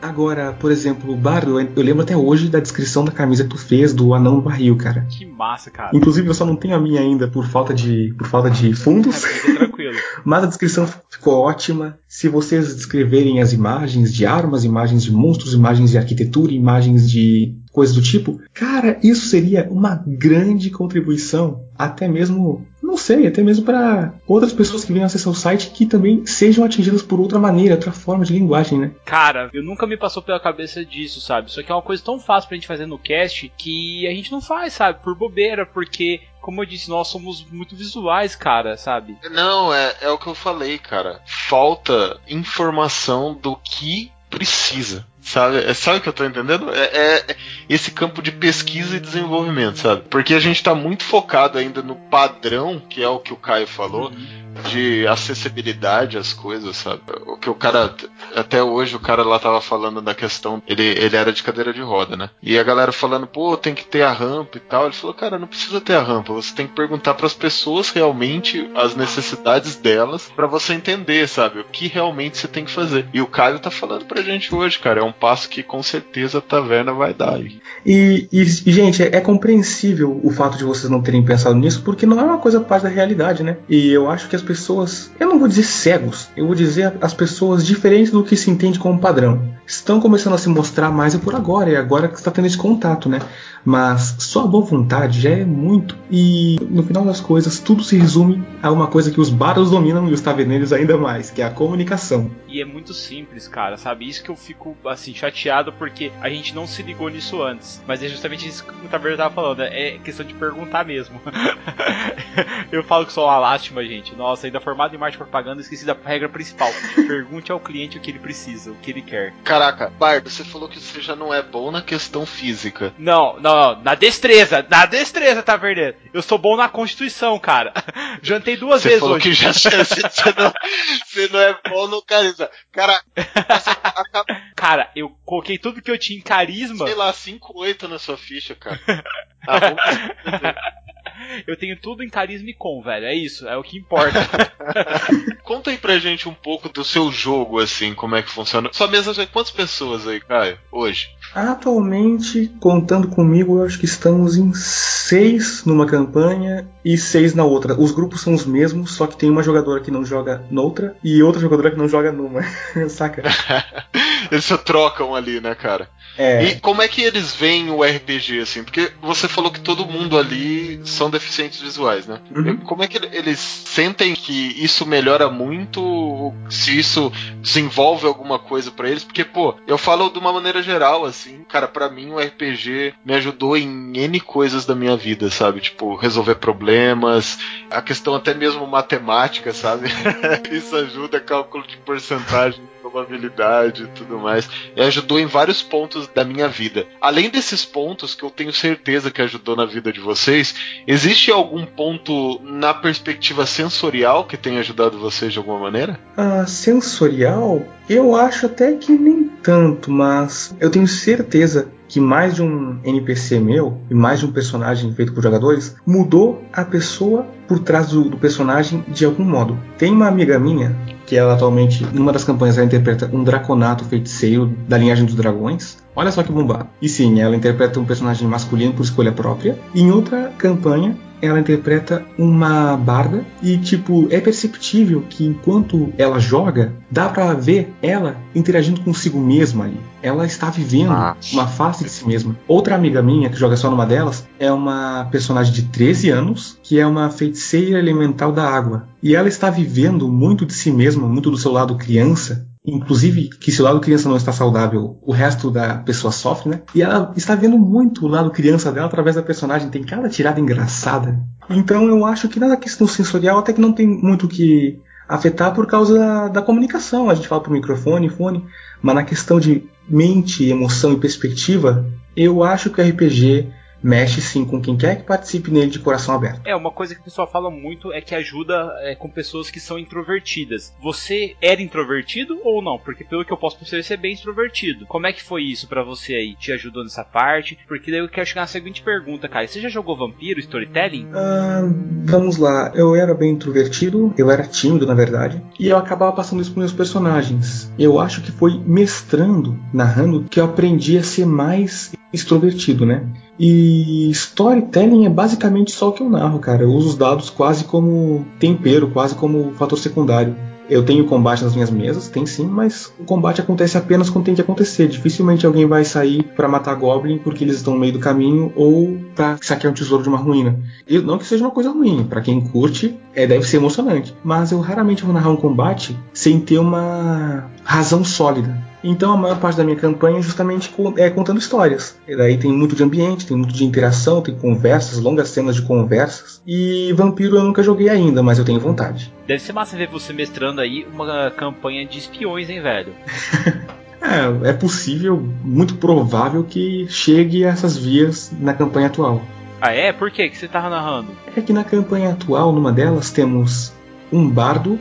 Speaker 3: Agora, por exemplo, o Bardo, eu lembro até hoje da descrição da camisa que tu fez do anão no barril, cara.
Speaker 2: Que massa, cara.
Speaker 3: Inclusive, eu só não tenho a minha ainda por falta de, por falta de fundos.
Speaker 2: É, tranquilo.
Speaker 3: Mas a descrição ficou ótima. Se vocês descreverem as imagens de armas, imagens de monstros, imagens de arquitetura, imagens de coisas do tipo, cara, isso seria uma grande contribuição, até mesmo, não sei, até mesmo para outras pessoas que venham acessar o site que também sejam atingidas por outra maneira, outra forma de linguagem, né?
Speaker 2: Cara, eu nunca me passou pela cabeça disso, sabe? Só que é uma coisa tão fácil pra gente fazer no cast que a gente não faz, sabe? Por bobeira, porque como eu disse, nós somos muito visuais, cara, sabe?
Speaker 1: Não, é, é o que eu falei, cara. Falta informação do que precisa. Sabe? É, sabe o que eu tô entendendo? É, é, esse campo de pesquisa e desenvolvimento, sabe? Porque a gente tá muito focado ainda no padrão, que é o que o Caio falou, de acessibilidade às coisas, sabe? O que o cara. Até hoje o cara lá tava falando da questão. Ele, ele era de cadeira de roda, né? E a galera falando, pô, tem que ter a rampa e tal. Ele falou, cara, não precisa ter a rampa. Você tem que perguntar para as pessoas realmente as necessidades delas para você entender, sabe? O que realmente você tem que fazer. E o Caio tá falando pra gente hoje, cara. É um passo que com certeza a taverna vai dar aí.
Speaker 3: E, e, gente, é, é, compreensível o fato de vocês não terem pensado nisso, porque não é uma coisa parte da realidade, né? E eu acho que as pessoas, eu não vou dizer cegos, eu vou dizer as pessoas diferentes do que se entende como padrão, estão começando a se mostrar mais é por agora, e agora que está tendo esse contato, né? Mas só a boa vontade já é muito. E no final das coisas, tudo se resume a uma coisa que os bardos dominam e os taverneiros ainda mais, que é a comunicação.
Speaker 2: E é muito simples, cara, sabe? Isso que eu fico assim chateado porque a gente não se ligou nisso antes. Mas é justamente isso que o taverneiro tava falando, é questão de perguntar mesmo. eu falo que sou uma lástima, gente. Nossa, ainda formado em marketing e propaganda, esqueci da regra principal. Pergunte ao cliente o que ele precisa, o que ele quer.
Speaker 1: Caraca, Bardo, você falou que você já não é bom na questão física.
Speaker 2: Não, não, não, na destreza, na destreza, Taverneiro. Eu sou bom na constituição, cara. Jantei duas
Speaker 1: Você
Speaker 2: vezes
Speaker 1: falou
Speaker 2: hoje.
Speaker 1: que já você, não, você não é bom no carisma. Cara, acaba,
Speaker 2: Cara, eu coloquei tudo que eu tinha em carisma.
Speaker 1: sei lá, 5, 8 na sua ficha, cara. Ah, vamos
Speaker 2: Eu tenho tudo em carisma e com, velho. É isso, é o que importa.
Speaker 1: Conta aí pra gente um pouco do seu jogo, assim, como é que funciona. Sua mesa já é quantas pessoas aí, Caio, hoje?
Speaker 3: Atualmente, contando comigo, eu acho que estamos em seis numa campanha e seis na outra. Os grupos são os mesmos, só que tem uma jogadora que não joga noutra e outra jogadora que não joga numa. Saca?
Speaker 1: Eles se trocam ali, né, cara?
Speaker 3: É.
Speaker 1: E como é que eles veem o RPG, assim? Porque você falou que todo mundo ali são deficientes visuais, né?
Speaker 3: Uhum.
Speaker 1: Como é que eles sentem que isso melhora muito? Se isso desenvolve alguma coisa pra eles? Porque, pô, eu falo de uma maneira geral, assim, cara, pra mim o RPG me ajudou em N coisas da minha vida, sabe? Tipo, resolver problemas, a questão até mesmo matemática, sabe? isso ajuda, cálculo de porcentagem, probabilidade e tudo mais. E ajudou em vários pontos da minha vida. Além desses pontos que eu tenho certeza que ajudou na vida de vocês, existe algum ponto na perspectiva sensorial que tenha ajudado vocês de alguma maneira?
Speaker 3: A sensorial, eu acho até que nem tanto, mas eu tenho certeza que mais de um NPC meu e mais de um personagem feito por jogadores mudou a pessoa por trás do, do personagem de algum modo. Tem uma amiga minha que ela atualmente, numa das campanhas, ela interpreta um draconato feiticeiro da linhagem dos dragões. Olha só que bombado. E sim, ela interpreta um personagem masculino por escolha própria. Em outra campanha, ela interpreta uma barda e tipo é perceptível que enquanto ela joga dá pra ver ela interagindo consigo mesma ali. Ela está vivendo
Speaker 1: Ah.
Speaker 3: uma face de si mesma. Outra amiga minha que joga só numa delas é uma personagem de 13 anos que é uma feiticeira elemental da água e ela está vivendo muito de si mesma, muito do seu lado criança Inclusive, que se o lado criança não está saudável, o resto da pessoa sofre, né? E ela está vendo muito o lado criança dela através da personagem. Tem cada tirada engraçada. Então eu acho que na questão sensorial até que não tem muito o que afetar por causa da, da comunicação. A gente fala por microfone, fone. Mas na questão de mente, emoção e perspectiva, eu acho que o RPG mexe sim com quem quer que participe nele de coração aberto.
Speaker 2: É, uma coisa que o pessoal fala muito é que ajuda é, com pessoas que são introvertidas. Você era introvertido ou não? Porque pelo que eu posso perceber, você é bem extrovertido. Como é que foi isso pra você aí? Te ajudou nessa parte? Porque daí eu quero chegar na seguinte pergunta, cara. Você já jogou Vampiro, Storytelling?
Speaker 3: Ah, vamos lá, eu era bem introvertido, eu era tímido na verdade, e eu acabava passando isso para meus personagens. Eu acho que foi mestrando, narrando, que eu aprendi a ser mais extrovertido, né? E storytelling é basicamente só o que eu narro, cara. Eu uso os dados quase como tempero, quase como fator secundário. Eu tenho combate nas minhas mesas, tem sim, mas o combate acontece apenas quando tem que acontecer. Dificilmente alguém vai sair para matar Goblin porque eles estão no meio do caminho ou para saquear um tesouro de uma ruína. E não que seja uma coisa ruim, para quem curte, é, deve ser emocionante. Mas eu raramente vou narrar um combate sem ter uma razão sólida. Então a maior parte da minha campanha é justamente é contando histórias. E daí tem muito de ambiente, tem muito de interação, tem conversas, longas cenas de conversas. E Vampiro eu nunca joguei ainda, mas eu tenho vontade.
Speaker 2: Deve ser massa ver você mestrando aí uma campanha de espiões, hein, velho?
Speaker 3: É, é possível, muito provável que chegue a essas vias na campanha atual.
Speaker 2: Ah, é? Por quê? que você tava narrando?
Speaker 3: É que na campanha atual, numa delas, temos um bardo.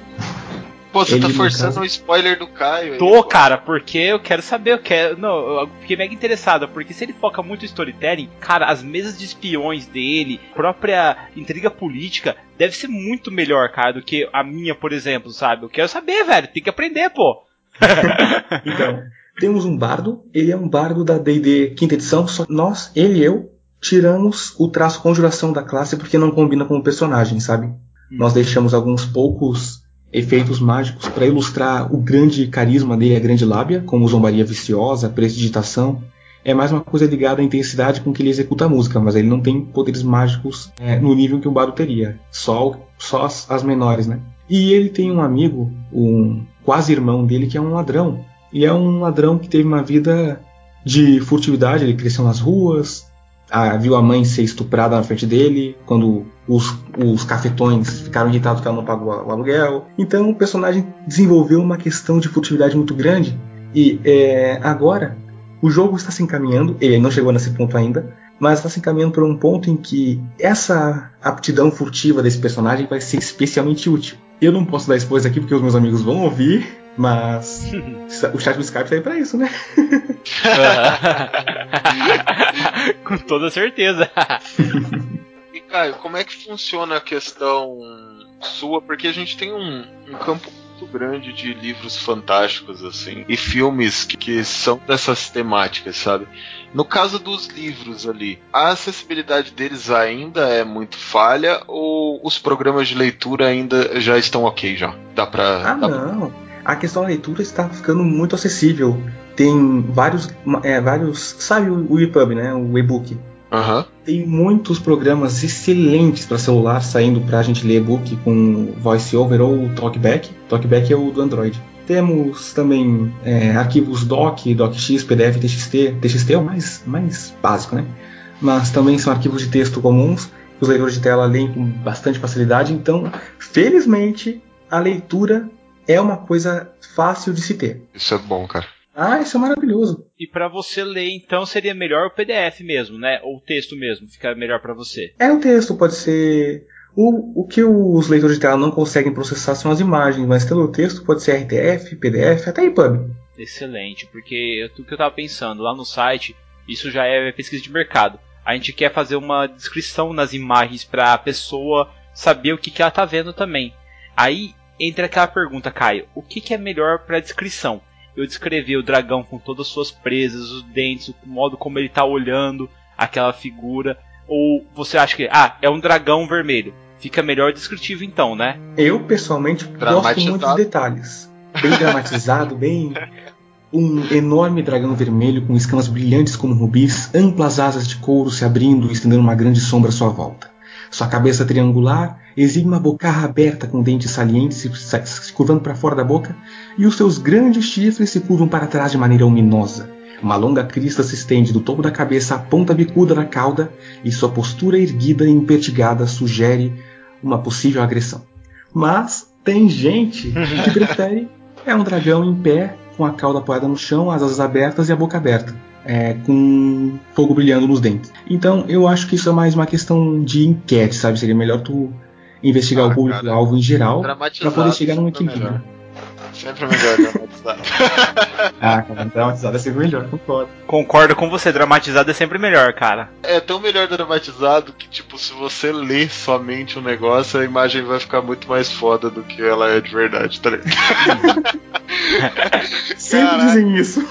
Speaker 1: Pô, você
Speaker 3: Ele,
Speaker 1: tá forçando
Speaker 3: caso-
Speaker 1: o spoiler do Caio. aí,
Speaker 2: Tô,
Speaker 1: pô.
Speaker 2: cara, porque eu quero saber, eu quero. Não, eu fiquei mega interessado, porque se ele foca muito em storytelling, cara, as mesas de espiões dele, própria intriga política, deve ser muito melhor, cara, do que a minha, por exemplo, sabe? Eu quero saber, velho, tem que aprender, pô.
Speaker 3: Então, temos um bardo. Ele é um bardo da D&D quinta edição. Só nós, ele e eu, tiramos o traço conjuração da classe porque não combina com o personagem, sabe? Nós deixamos alguns poucos efeitos mágicos para ilustrar o grande carisma dele, a grande lábia, como zombaria viciosa, prestidigitação. É mais uma coisa ligada à intensidade com que ele executa a música, mas ele não tem poderes mágicos é, no nível que o bardo teria. Só, só as, as menores, né? E ele tem um amigo, um quase irmão dele, que é um ladrão. E é um ladrão que teve uma vida de furtividade, ele cresceu nas ruas, a, viu a mãe ser estuprada na frente dele, quando os, os cafetões ficaram irritados que ela não pagou o aluguel. Então o personagem desenvolveu uma questão de furtividade muito grande. E é, agora o jogo está se encaminhando, ele não chegou nesse ponto ainda, mas está se encaminhando para um ponto em que essa aptidão furtiva desse personagem vai ser especialmente útil. Eu não posso dar spoilers aqui porque os meus amigos vão ouvir, mas o chat do Skype tá aí pra isso, né?
Speaker 2: Com toda certeza.
Speaker 1: e Caio, como é que funciona a questão sua? Porque a gente tem um, um campo muito grande de livros fantásticos, assim, e filmes que, que são dessas temáticas, sabe? No caso dos livros ali, a acessibilidade deles ainda é muito falha ou os programas de leitura ainda já estão ok já? Dá pra.
Speaker 3: Ah,
Speaker 1: dá
Speaker 3: não. Pra... A questão da leitura está ficando muito acessível. Tem vários. É, vários. Sabe o EPUB, né? O e-book.
Speaker 1: Uhum.
Speaker 3: Tem muitos programas excelentes para celular saindo para a gente ler e-book com VoiceOver ou TalkBack. TalkBack é o do Android. Temos também é, arquivos doc, docx, pdf, txt. txt é o mais, mais básico, né? Mas também são arquivos de texto comuns que os leitores de tela leem com bastante facilidade. Então, felizmente, a leitura é uma coisa fácil de se ter.
Speaker 1: Isso é bom, cara.
Speaker 3: Ah, isso é maravilhoso.
Speaker 2: E para você ler, então, seria melhor o PDF mesmo, né? Ou o texto mesmo, fica melhor para você.
Speaker 3: É o texto, pode ser. O, o que os leitores de tela não conseguem processar são as imagens, mas pelo texto pode ser RTF, PDF, até EPUB.
Speaker 2: Excelente, porque o que eu tava pensando, lá no site, isso já é pesquisa de mercado. A gente quer fazer uma descrição nas imagens para a pessoa saber o que, que ela tá vendo também. Aí entra aquela pergunta, Caio, o que, que é melhor para descrição? eu descrever o dragão com todas as suas presas, os dentes, o modo como ele está olhando aquela figura, ou você acha que ah, é um dragão vermelho? Fica melhor descritivo então, né?
Speaker 3: Eu pessoalmente gosto muito de detalhes. Bem dramatizado, bem um enorme dragão vermelho com escamas brilhantes como rubis, amplas asas de couro se abrindo e estendendo uma grande sombra à sua volta. Sua cabeça triangular exibe uma bocarra aberta com dentes salientes se, curvando para fora da boca, e os seus grandes chifres se curvam para trás de maneira ominosa. Uma longa crista se estende do topo da cabeça à ponta bicuda da cauda, e sua postura erguida e impertigada sugere uma possível agressão. Mas tem gente que prefere é um dragão em pé, com a cauda apoiada no chão, as asas abertas e a boca aberta é, com fogo brilhando nos dentes. Então eu acho que isso é mais uma questão de enquete, sabe? Seria melhor tu investigar ah, o público-alvo em geral para poder chegar num equilíbrio.
Speaker 1: Sempre melhor dramatizado.
Speaker 3: ah, cara, dramatizado é sempre melhor, concordo.
Speaker 2: Concordo com você, dramatizado é sempre melhor, cara.
Speaker 1: É tão melhor dramatizado que, tipo, se você ler somente um negócio, a imagem vai ficar muito mais foda do que ela é de verdade, tá ligado?
Speaker 3: sempre dizem isso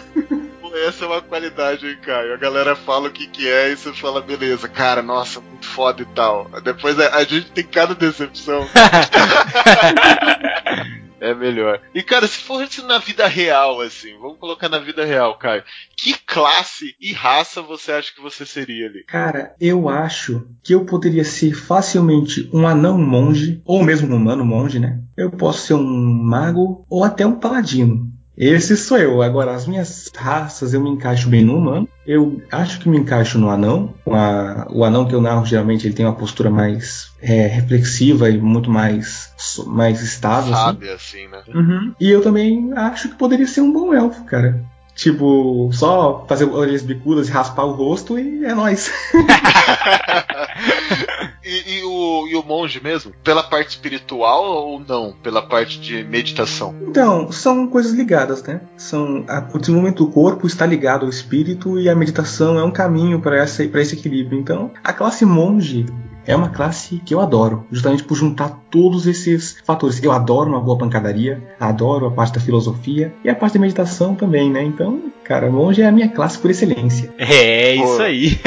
Speaker 1: essa é uma qualidade, hein, Caio? A galera fala o que, que é e você fala, beleza, cara, nossa, muito foda e tal. Depois a, a gente tem cada decepção. é melhor. E, cara, se fosse na vida real, assim, vamos colocar na vida real, Caio. Que classe e raça você acha que você seria ali?
Speaker 3: Cara, eu acho que eu poderia ser facilmente um anão monge, ou mesmo um humano monge, né? Eu posso ser um mago ou até um paladino. Esse sou eu. Agora, as minhas raças eu me encaixo bem no humano. Eu acho que me encaixo no anão. A, o anão que eu narro, geralmente, ele tem uma postura mais é, reflexiva e muito mais, mais estável.
Speaker 1: Sabe assim, assim né?
Speaker 3: Uhum. E eu também acho que poderia ser um bom elfo, cara. Tipo, só fazer orelhas bicudas e raspar o rosto e é nóis.
Speaker 1: e, e, o, e o monge mesmo? Pela parte espiritual ou não? Pela parte de meditação?
Speaker 3: Então, são coisas ligadas, né? São, a, o desenvolvimento do corpo está ligado ao espírito e a meditação é um caminho para esse equilíbrio. Então, a classe monge é uma classe que eu adoro, justamente por juntar todos esses fatores. Eu adoro uma boa pancadaria, adoro a parte da filosofia e a parte da meditação também, né? Então, cara, monge é a minha classe por excelência.
Speaker 2: É, isso aí.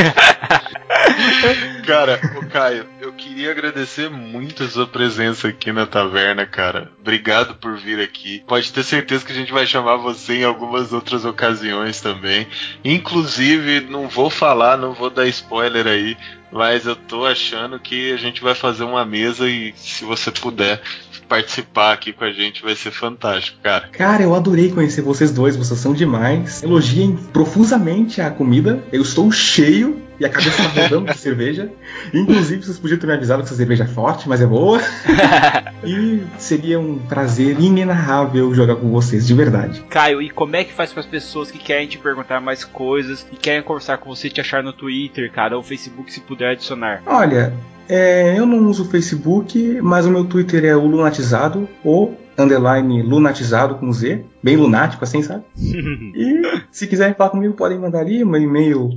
Speaker 1: Cara, o Caio, eu queria agradecer muito a sua presença aqui na taverna, cara. Obrigado por vir aqui. Pode ter certeza que a gente vai chamar você em algumas outras ocasiões também. Inclusive, não vou falar, não vou dar spoiler aí, mas eu tô achando que a gente vai fazer uma mesa e se você puder participar aqui com a gente vai ser fantástico, cara.
Speaker 3: Cara, eu adorei conhecer vocês dois, vocês são demais. Elogiem profusamente a comida. Eu estou cheio e a cabeça tá rodando de cerveja. Inclusive, vocês podiam ter me avisado que essa cerveja é forte, mas é boa. e seria um prazer inenarrável jogar com vocês, de verdade.
Speaker 2: Caio, e como é que faz para as pessoas que querem te perguntar mais coisas e querem conversar com você, te achar no Twitter, cara, ou Facebook, se puder adicionar?
Speaker 3: Olha, é, eu não uso o Facebook, mas o meu Twitter é o Lunatizado, ou underline lunatizado com Z, bem lunático assim, sabe? e se quiserem falar comigo, podem mandar ali, meu e-mail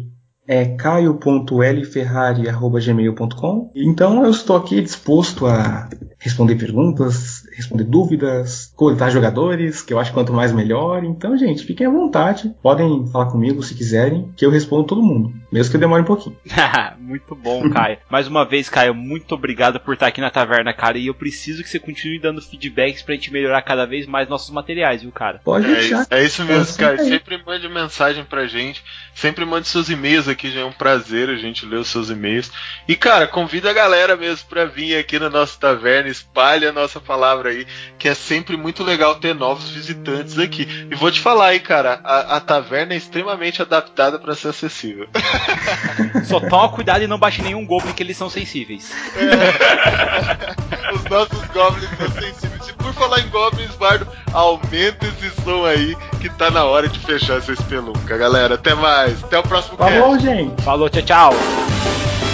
Speaker 3: é caio.lferrari.gmail.com. Então eu estou aqui disposto a responder perguntas, responder dúvidas, coletar jogadores, que eu acho quanto mais melhor. Então, gente, fiquem à vontade. Podem falar comigo se quiserem, que eu respondo todo mundo, mesmo que demore um pouquinho.
Speaker 2: muito bom, Caio. Mais uma vez, Caio, muito obrigado por estar aqui na taverna, cara. E eu preciso que você continue dando feedbacks pra gente melhorar cada vez mais nossos materiais, viu, cara?
Speaker 3: Pode
Speaker 1: É
Speaker 3: deixar.
Speaker 1: isso, é isso mesmo,
Speaker 3: Assim
Speaker 1: cara.
Speaker 3: aí.
Speaker 1: Sempre mande mensagem pra gente. Sempre mande seus e-mails aqui, já é um prazer a gente ler os seus e-mails. E, cara, convida a galera mesmo pra vir aqui na nossa taverna, espalhe a nossa palavra aí, que é sempre muito legal ter novos visitantes aqui. E vou te falar aí, cara, a, a taverna é extremamente adaptada pra ser acessível.
Speaker 2: Só toma cuidado e não baixe nenhum goblin que eles são sensíveis.
Speaker 1: Os nossos goblins são sensíveis. E por falar em goblins, Bardo, aumenta esse som aí que tá na hora de fechar essa espelunca, galera. Até mais. Até o próximo cast.
Speaker 3: Falou, gente!
Speaker 2: Falou, tchau, tchau.